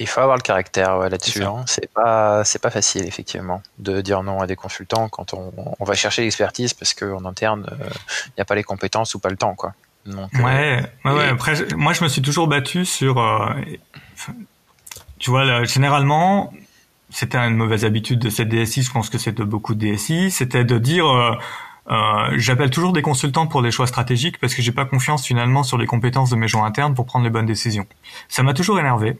Speaker 2: Il faut avoir le caractère là-dessus. Hein. C'est pas, c'est pas facile effectivement de dire non à des consultants quand on, on va chercher l'expertise parce qu'en interne, il euh, n'y a pas les compétences ou pas le temps, quoi.
Speaker 3: Donc, euh, ouais, ouais, Après, moi, je me suis toujours battu sur. Euh, tu vois, généralement, c'était une mauvaise habitude de cette DSI. Je pense que c'est de beaucoup de DSI. C'était de dire euh, j'appelle toujours des consultants pour des choix stratégiques parce que j'ai pas confiance finalement sur les compétences de mes gens internes pour prendre les bonnes décisions. Ça m'a toujours énervé.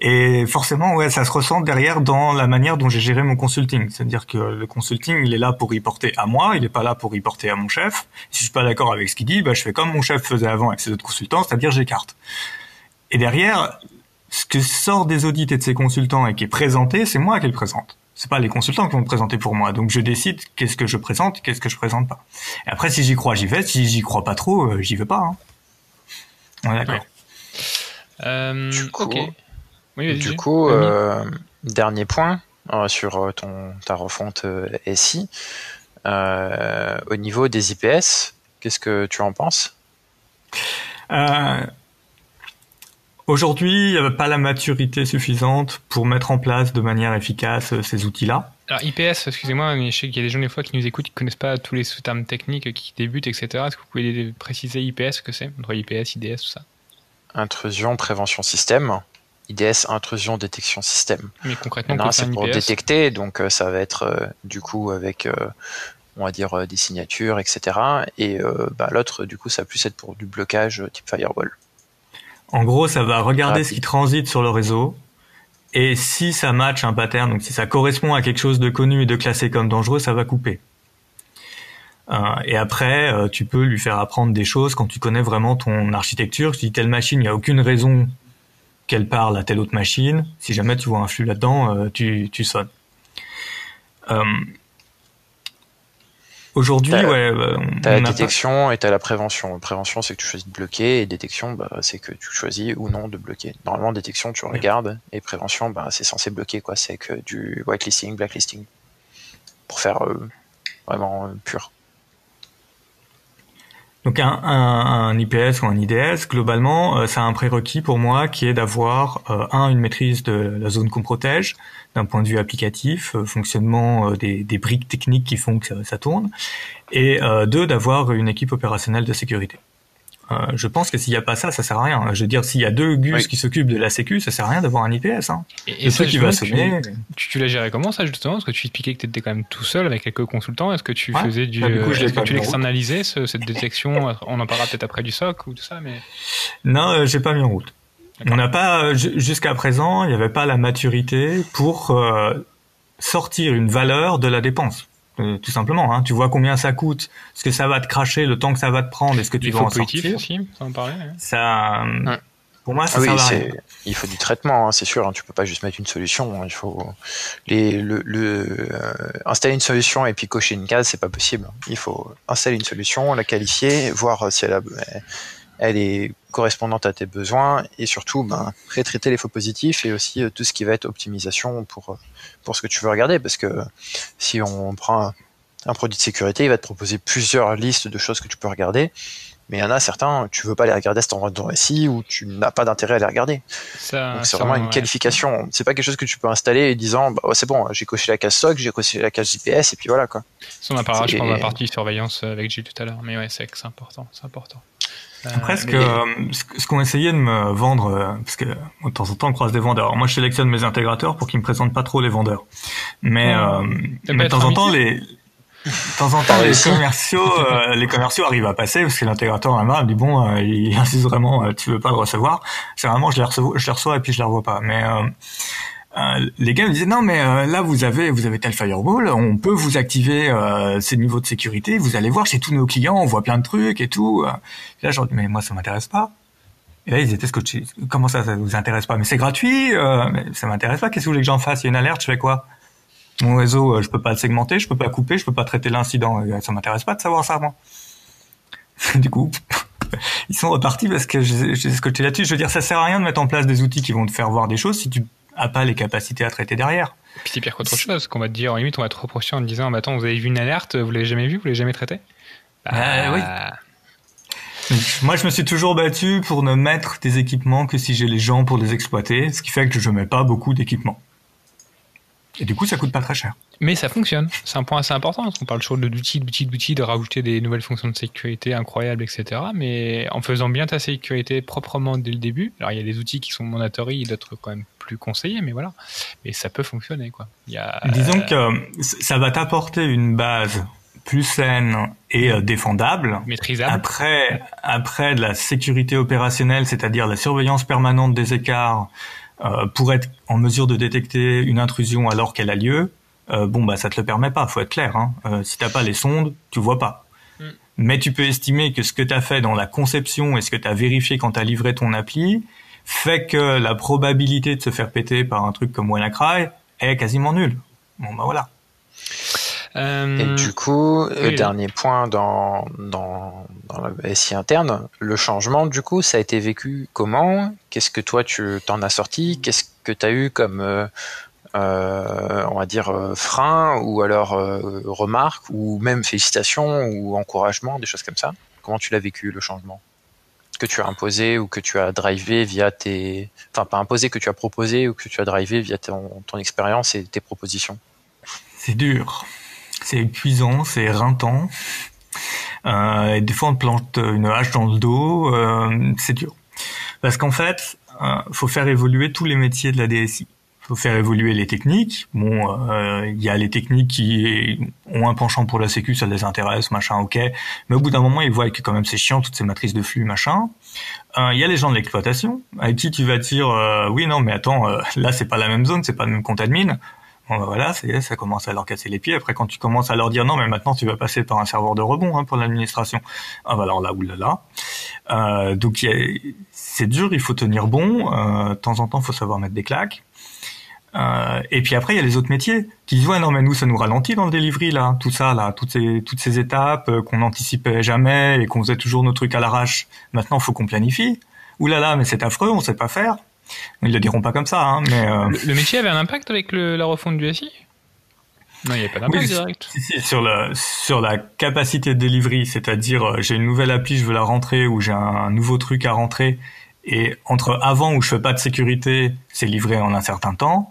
Speaker 3: Et forcément, ouais, ça se ressent derrière dans la manière dont j'ai géré mon consulting. C'est-à-dire que le consulting, il est là pour y porter à moi, il est pas là pour y porter à mon chef. Si je suis pas d'accord avec ce qu'il dit, bah, je fais comme mon chef faisait avant avec ses autres consultants, c'est-à-dire j'écarte. Et derrière, ce que sort des audits et de ces consultants et qui est présenté, c'est moi qui le présente c'est pas les consultants qui vont me présenter pour moi. Donc je décide qu'est-ce que je présente, qu'est-ce que je présente pas. Et après, si j'y crois, j'y vais. Si j'y crois pas trop, euh, j'y vais pas. Hein. On est d'accord.
Speaker 2: Euh, du coup, du coup euh, dernier point sur ton ta refonte SI. au niveau des IPS, qu'est-ce que tu en penses?
Speaker 3: Aujourd'hui, il n'y avait pas la maturité suffisante pour mettre en place de manière efficace euh, ces outils-là.
Speaker 1: Alors IPS, excusez-moi, mais je sais qu'il y a des gens des fois qui nous écoutent qui ne connaissent pas tous les termes techniques qui débutent, etc. Est-ce que vous pouvez préciser IPS ce que c'est? Entre IPS, IDS, tout ça
Speaker 2: Intrusion, prévention système. IDS, intrusion, détection système.
Speaker 1: Mais concrètement,
Speaker 2: c'est pour détecter, donc euh, ça va être euh, du coup avec on va dire des signatures, etc. Et bah, l'autre, du coup, ça va plus être pour du blocage type firewall.
Speaker 3: En gros, ça va regarder ah, ce qui transite sur le réseau. Et si ça match un pattern, donc si ça correspond à quelque chose de connu et de classé comme dangereux, ça va couper. Euh, et après, euh, tu peux lui faire apprendre des choses quand tu connais vraiment ton architecture. Si telle machine, il n'y a aucune raison qu'elle parle à telle autre machine. Si jamais tu vois un flux là-dedans, euh, tu, tu sonnes. Aujourd'hui, ouais.
Speaker 2: Bah, t'as la détection et t'as la prévention. Prévention, c'est que tu choisis de bloquer, et détection, bah, c'est que tu choisis ou non de bloquer. Normalement, détection, tu regardes, et prévention, bah, c'est censé bloquer, quoi. C'est que du whitelisting, blacklisting, pour faire euh, vraiment euh, pur.
Speaker 3: Donc un, IPS ou un IDS, globalement, euh, ça a un prérequis pour moi qui est d'avoir un une maîtrise de la zone qu'on protège, d'un point de vue applicatif, euh, fonctionnement euh, des, briques techniques qui font que ça, tourne, et euh, deux, d'avoir une équipe opérationnelle de sécurité. Euh, je pense que s'il n'y a pas ça, ça sert à rien. Je veux dire, s'il y a deux gus qui s'occupent de la sécu, ça sert à rien d'avoir un IPS. Hein.
Speaker 1: Et, et ça, qui va sonner. Tu, tu l'as géré comment ça justement? Parce que tu expliquais que tu étais quand même tout seul avec quelques consultants. Est-ce que tu faisais du, bah, est-ce que tu l'externalisais cette détection? On en parlera peut-être après du SOC ou tout ça, mais
Speaker 3: non, j'ai pas mis en route. On n'a pas, euh, jusqu'à présent, il n'y avait pas la maturité pour euh, sortir une valeur de la dépense. Euh, tout simplement, hein. tu vois combien ça coûte, ce que ça va te cracher, le temps que ça va te prendre, est-ce que tu vas en sortir.
Speaker 1: aussi, ça en parler.
Speaker 3: Ça, Pour moi, ça
Speaker 2: Ah oui, c'est, il faut du traitement, hein, c'est sûr. Hein, tu peux pas juste mettre une solution. hein, il faut les, le, le euh, installer une solution et puis cocher une case, c'est pas possible. Il faut installer une solution, la qualifier, voir si elle, a, elle est correspondante à tes besoins et surtout, ben, retraiter les faux positifs et aussi euh, tout ce qui va être optimisation pour euh, pour ce que tu veux regarder, parce que si on prend un, un produit de sécurité, il va te proposer plusieurs listes de choses que tu peux regarder. Mais il y en a certains, tu veux pas les regarder à cet endroit de ton ou tu n'as pas d'intérêt à les regarder.
Speaker 1: Ça,
Speaker 2: Donc c'est vraiment une
Speaker 1: ouais.
Speaker 2: qualification. C'est pas quelque chose que tu peux installer et disant bah, c'est bon, j'ai coché la case SOC, j'ai coché la case GPS et puis voilà quoi.
Speaker 1: Ça, on en parlera, je dans la partie surveillance euh, avec Gilles tout à l'heure. Mais ouais, c'est c'est important, c'est important. Euh,
Speaker 3: Après, ce
Speaker 1: mais-
Speaker 3: que euh, ce que- ce qu'on essayait de me vendre, euh, parce que de temps en temps on croise des vendeurs. Alors, moi, je sélectionne mes intégrateurs pour qu'ils me présentent pas trop les vendeurs. Mais, euh, mais de temps en temps, les de temps en temps, les commerciaux, euh, les commerciaux arrivent à passer parce que l'intégrateur en a marre, il dit bon, euh, il insiste vraiment, euh, tu veux pas le recevoir. Je les reçois, je les reçois et puis je les revois pas. Mais euh, les gars me disaient non, mais euh, là vous avez vous avez tel firewall, on peut vous activer euh, ces niveaux de sécurité. Vous allez voir chez tous nos clients, on voit plein de trucs et tout. Euh, Là, genre, mais moi, ça m'intéresse pas. Et là, ils étaient scotchés. Comment ça, ça vous intéresse pas? Mais c'est gratuit, euh, mais ça m'intéresse pas. Qu'est-ce que vous voulez que j'en fasse? Il y a une alerte, je fais quoi? Mon réseau, euh, je peux pas le segmenter, je peux pas couper, je peux pas traiter l'incident. Ça m'intéresse pas de savoir ça, moi. du coup, ils sont repartis parce que j'ai scotché là-dessus. Je veux dire, ça sert à rien de mettre en place des outils qui vont te faire voir des choses si tu as pas les capacités à traiter derrière.
Speaker 1: Puis c'est pire qu'autre chose, qu'on va te dire, en limite, on va te reprocher en te disant, bah, attends, vous avez vu une alerte, vous l'avez jamais vue, vous l'avez jamais traitée?
Speaker 3: Euh, oui. Moi, je me suis toujours battu pour ne mettre des équipements que si j'ai les gens pour les exploiter, ce qui fait que je mets pas beaucoup d'équipements. Et du coup, ça coûte pas très cher.
Speaker 1: Mais ça fonctionne. C'est un point assez important parce qu'on parle toujours d'outils, d'outils, d'outils, de rajouter des nouvelles fonctions de sécurité incroyables, etc. Mais en faisant bien ta sécurité proprement dès le début. Alors il y a des outils qui sont mandatory, d'autres quand même plus conseillés, mais voilà. Mais ça peut fonctionner quoi. Il y a,
Speaker 3: Disons que euh, ça va t'apporter une base plus saine et euh, défendable.
Speaker 1: maîtrisable.
Speaker 3: Après, après de la sécurité opérationnelle, c'est-à-dire la surveillance permanente des écarts, euh, pour être en mesure de détecter une intrusion alors qu'elle a lieu, euh, bon bah ça te le permet pas, faut être clair. Hein. Euh, si t'as pas les sondes, tu vois pas.
Speaker 1: Mm.
Speaker 3: Mais tu peux estimer que ce que tu as fait dans la conception et ce que tu as vérifié quand tu as livré ton appli fait que la probabilité de se faire péter par un truc comme WannaCry est quasiment nulle. Bon bah voilà.
Speaker 1: Euh,
Speaker 2: Et du coup,
Speaker 1: oui,
Speaker 2: le
Speaker 1: oui.
Speaker 2: dernier point dans, dans, dans la SI interne, le changement, du coup, ça a été vécu comment? Qu'est-ce que toi, tu t'en as sorti? Qu'est-ce que tu as eu comme, euh, euh, on va dire, euh, frein ou alors euh, remarque ou même félicitations ou encouragement, des choses comme ça? Comment tu l'as vécu, le changement? Que tu as imposé ou que tu as drivé via tes... Enfin, pas imposé, que tu as proposé ou que tu as drivé via ton, expérience et tes propositions
Speaker 3: C'est dur, c'est épuisant, c'est rintant. Euh, des fois on te plante une hache dans le dos, euh, c'est dur. Parce qu'en fait, euh, faut faire évoluer tous les métiers de la DSI. Faut faire évoluer les techniques. Bon, euh, il y a les techniques qui ont un penchant pour la sécu, ça les intéresse, machin, ok. Mais au bout d'un moment, ils voient que quand même c'est chiant toutes ces matrices de flux, machin. Euh, Il y a les gens de l'exploitation avec qui tu vas dire, euh, oui, non, mais attends, euh, là c'est pas la même zone, c'est pas le même compte admin. Bon, ben voilà, c'est, ça commence à leur casser les pieds. Après, quand tu commences à leur dire non, mais maintenant tu vas passer par un serveur de rebond hein, pour l'administration. Ah bah alors là, oulala. Euh, donc c'est dur, il faut tenir bon. Euh, de temps en temps, faut savoir mettre des claques. Euh, et puis après, il y a les autres métiers qui disent ouais non mais nous ça nous ralentit dans le delivery là, tout ça là, toutes ces toutes ces étapes euh, qu'on n'anticipait jamais et qu'on faisait toujours nos trucs à l'arrache. Maintenant, faut qu'on planifie. Ouh là là, mais c'est affreux, on sait pas faire. Ils le diront pas comme ça, hein, mais euh,
Speaker 1: le, le métier avait un impact avec le- la refonte du SI Non, il n'y avait pas d'impact
Speaker 3: Oui,
Speaker 1: direct.
Speaker 3: Si, si, sur la sur la capacité de delivery, c'est-à-dire euh, j'ai une nouvelle appli, je veux la rentrer ou j'ai un, nouveau truc à rentrer et entre avant où je fais pas de sécurité, c'est livré en un certain temps.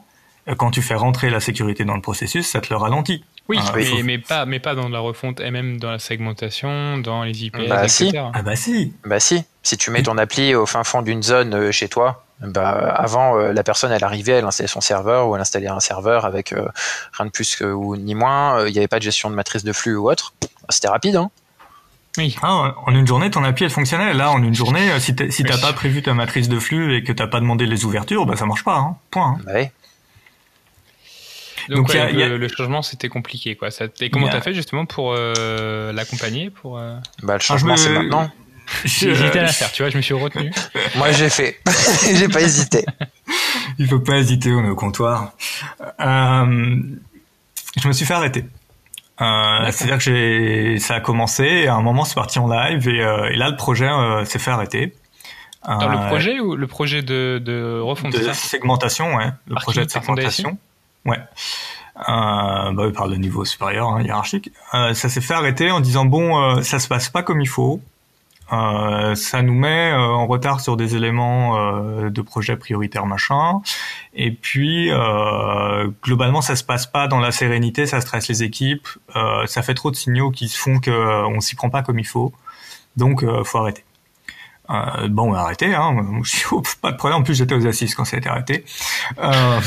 Speaker 3: Quand tu fais rentrer la sécurité dans le processus, ça te le ralentit.
Speaker 1: Oui,
Speaker 3: Ah,
Speaker 1: mais,
Speaker 3: faut-
Speaker 1: mais pas, mais pas dans la refonte, et même dans la segmentation, dans les IPS,
Speaker 2: Bah,
Speaker 1: etc.
Speaker 3: Ah bah si.
Speaker 2: Bah si, si tu mets ton appli au fin fond d'une zone euh, chez toi, bah avant euh, la personne elle arrivait, elle installait son serveur ou elle installait un serveur avec euh, rien de plus que, ou ni moins, euh, il n'y avait pas de gestion de matrice de flux ou autre. C'était rapide hein.
Speaker 1: Oui.
Speaker 3: Ah, en une journée, ton appli elle fonctionnait. Là, en une journée, si t'as si
Speaker 1: Oui.
Speaker 3: pas prévu ta matrice de flux et que t'as pas demandé les ouvertures, bah ça marche pas. Hein. Point. hein.
Speaker 2: Bah ouais.
Speaker 1: Donc,
Speaker 3: Donc,
Speaker 1: ouais,
Speaker 3: il y a-
Speaker 1: le,
Speaker 3: il y a-
Speaker 1: le changement, c'était compliqué. Quoi. Ça, et comment t'as fait justement pour euh, l'accompagner pour, euh,
Speaker 2: Bah le changement c'est maintenant.
Speaker 1: J'ai hésité à la faire, tu vois, je me suis retenu.
Speaker 2: Moi, j'ai fait. j'ai pas hésité.
Speaker 3: Il faut pas hésiter, on est au comptoir. Euh, je me suis fait arrêter. Euh, C'est-à-dire que j'ai, ça a commencé, et à un moment c'est parti en live, et, euh, et là le projet euh, s'est fait arrêter.
Speaker 1: Dans le projet ou le projet de, de refonte
Speaker 3: De segmentation, ouais. Le projet de segmentation. Ouais. Euh, bah, par le niveau supérieur, hein, hiérarchique. Euh, ça s'est fait arrêter en disant bon, euh, ça se passe pas comme il faut. Euh, ça nous met euh, en retard sur des éléments euh, de projet prioritaire machin. Et puis globalement, ça se passe pas dans la sérénité, ça stresse les équipes. ça fait trop de signaux qui se font que on s'y prend pas comme il faut. Donc, faut arrêter. Euh, bon, on a arrêté. Hein. pas de problème. En plus, j'étais aux assises quand ça a été arrêté.
Speaker 1: Euh,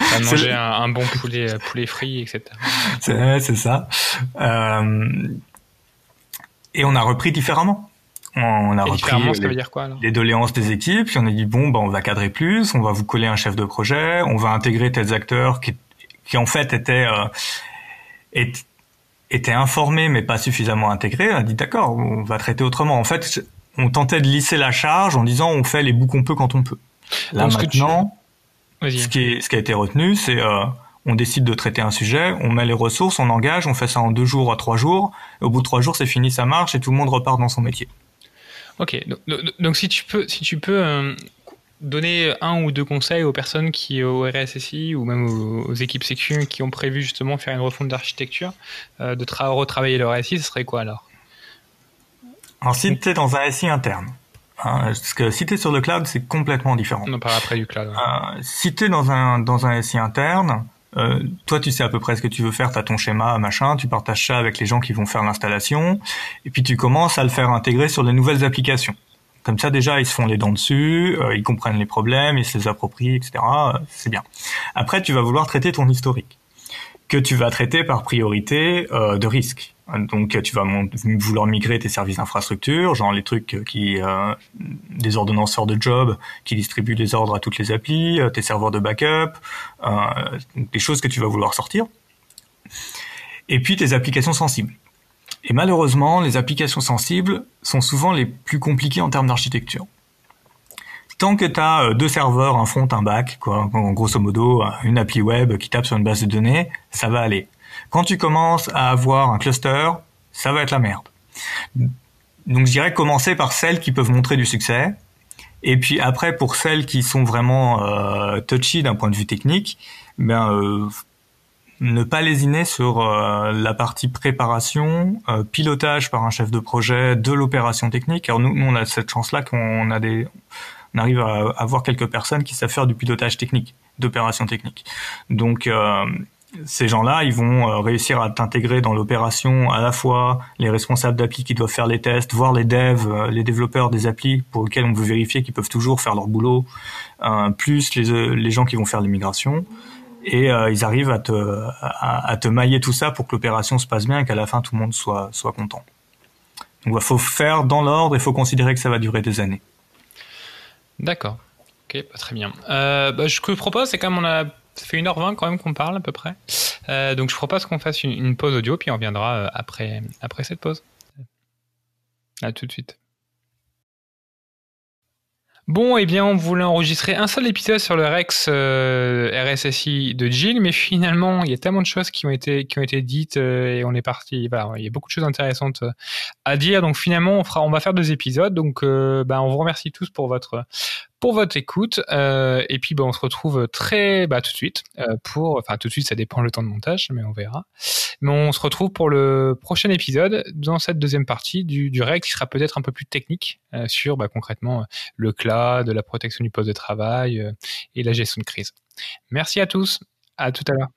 Speaker 1: on a mangé un, un, bon poulet, poulet frit, etc.
Speaker 3: C'est ça. Euh, et on a repris différemment. On a repris
Speaker 1: les, dire quoi,
Speaker 3: les doléances des équipes, puis on a dit bon, ben on va cadrer plus, on va vous coller un chef de projet, on va intégrer tels acteurs qui, qui en fait étaient euh, étaient informés mais pas suffisamment intégrés. On a dit d'accord, on va traiter autrement. En fait, on tentait de lisser la charge en disant on fait les bouts qu'on peut quand on peut. Là maintenant, ce, qui est, ce qui a été retenu, c'est euh, on décide de traiter un sujet, on met les ressources, on engage, on fait ça en deux jours à trois jours. au bout de trois jours, c'est fini, ça marche et tout le monde repart dans son métier.
Speaker 1: Ok, donc, si tu peux, si tu peux euh, donner un ou deux conseils aux personnes qui au RSSI ou même aux, équipes sécu qui ont prévu justement faire une refonte d'architecture, euh, de retravailler leur RSI, ce serait quoi alors?
Speaker 3: Alors si tu es dans un SI interne, hein, parce que si tu es sur le cloud, c'est complètement différent.
Speaker 1: Non, pas après du cloud.
Speaker 3: Euh, si tu es dans un, dans un SI interne, euh, toi tu sais à peu près ce que tu veux faire, tu as ton schéma, machin, tu partages ça avec les gens qui vont faire l'installation, et puis tu commences à le faire intégrer sur les nouvelles applications. Comme ça déjà ils se font les dents dessus, euh, ils comprennent les problèmes, ils se les approprient, etc. c'est bien. Après tu vas vouloir traiter ton historique, que tu vas traiter par priorité de risque. Donc tu vas vouloir migrer tes services d'infrastructure, genre les trucs qui euh, des ordonnanceurs de job qui distribuent des ordres à toutes les applis, euh, tes serveurs de backup, euh, des choses que tu vas vouloir sortir. Et puis tes applications sensibles. Et malheureusement, les applications sensibles sont souvent les plus compliquées en termes d'architecture. Tant que tu as deux serveurs, un front, un back, quoi, grosso modo, une appli web qui tape sur une base de données, ça va aller. Quand tu commences à avoir un cluster, ça va être la merde. Donc je dirais commencer par celles qui peuvent montrer du succès. Et puis après, pour celles qui sont vraiment euh, touchy d'un point de vue technique, ben euh, ne pas lésiner sur euh, la partie préparation, euh, pilotage par un chef de projet de l'opération technique. Alors nous, nous on a cette chance-là qu'on a des, on arrive à avoir quelques personnes qui savent faire du pilotage technique, d'opération technique. Donc euh, ces gens-là, ils vont euh, réussir à t'intégrer dans l'opération à la fois les responsables d'appli qui doivent faire les tests, voir les devs, euh, les développeurs des applis pour lesquels on veut vérifier qu'ils peuvent toujours faire leur boulot, euh, plus les, les gens qui vont faire l'immigration. Et ils arrivent à te, à, te mailler tout ça pour que l'opération se passe bien et qu'à la fin tout le monde soit, soit content. Donc il faut faire dans l'ordre, il faut considérer que ça va durer des années.
Speaker 1: D'accord. Ok, très bien. Euh, bah, je propose, c'est même on a ça fait 1h20 quand même qu'on parle à peu près. Euh, donc je propose qu'on fasse une, pause audio, puis on reviendra euh, après, après cette pause. À tout de suite. Bon, eh bien, on voulait enregistrer un seul épisode sur le Rex euh, RSSI de Jill, mais finalement, il y a tellement de choses qui ont été qui ont été dites et on est parti. Il y a beaucoup de choses intéressantes à dire. Donc finalement, on va faire deux épisodes. Donc, bah, on vous remercie tous pour votre pour votre écoute. Euh, et puis, bah, on se retrouve très bah, tout de suite euh, pour, enfin tout de suite, ça dépend le temps de montage, mais on verra. Mais on se retrouve pour le prochain épisode dans cette deuxième partie du, du règle qui sera peut-être un peu plus technique euh, sur bah, concrètement le cloud, la protection du poste de travail et la gestion de crise. Merci à tous. À tout à l'heure.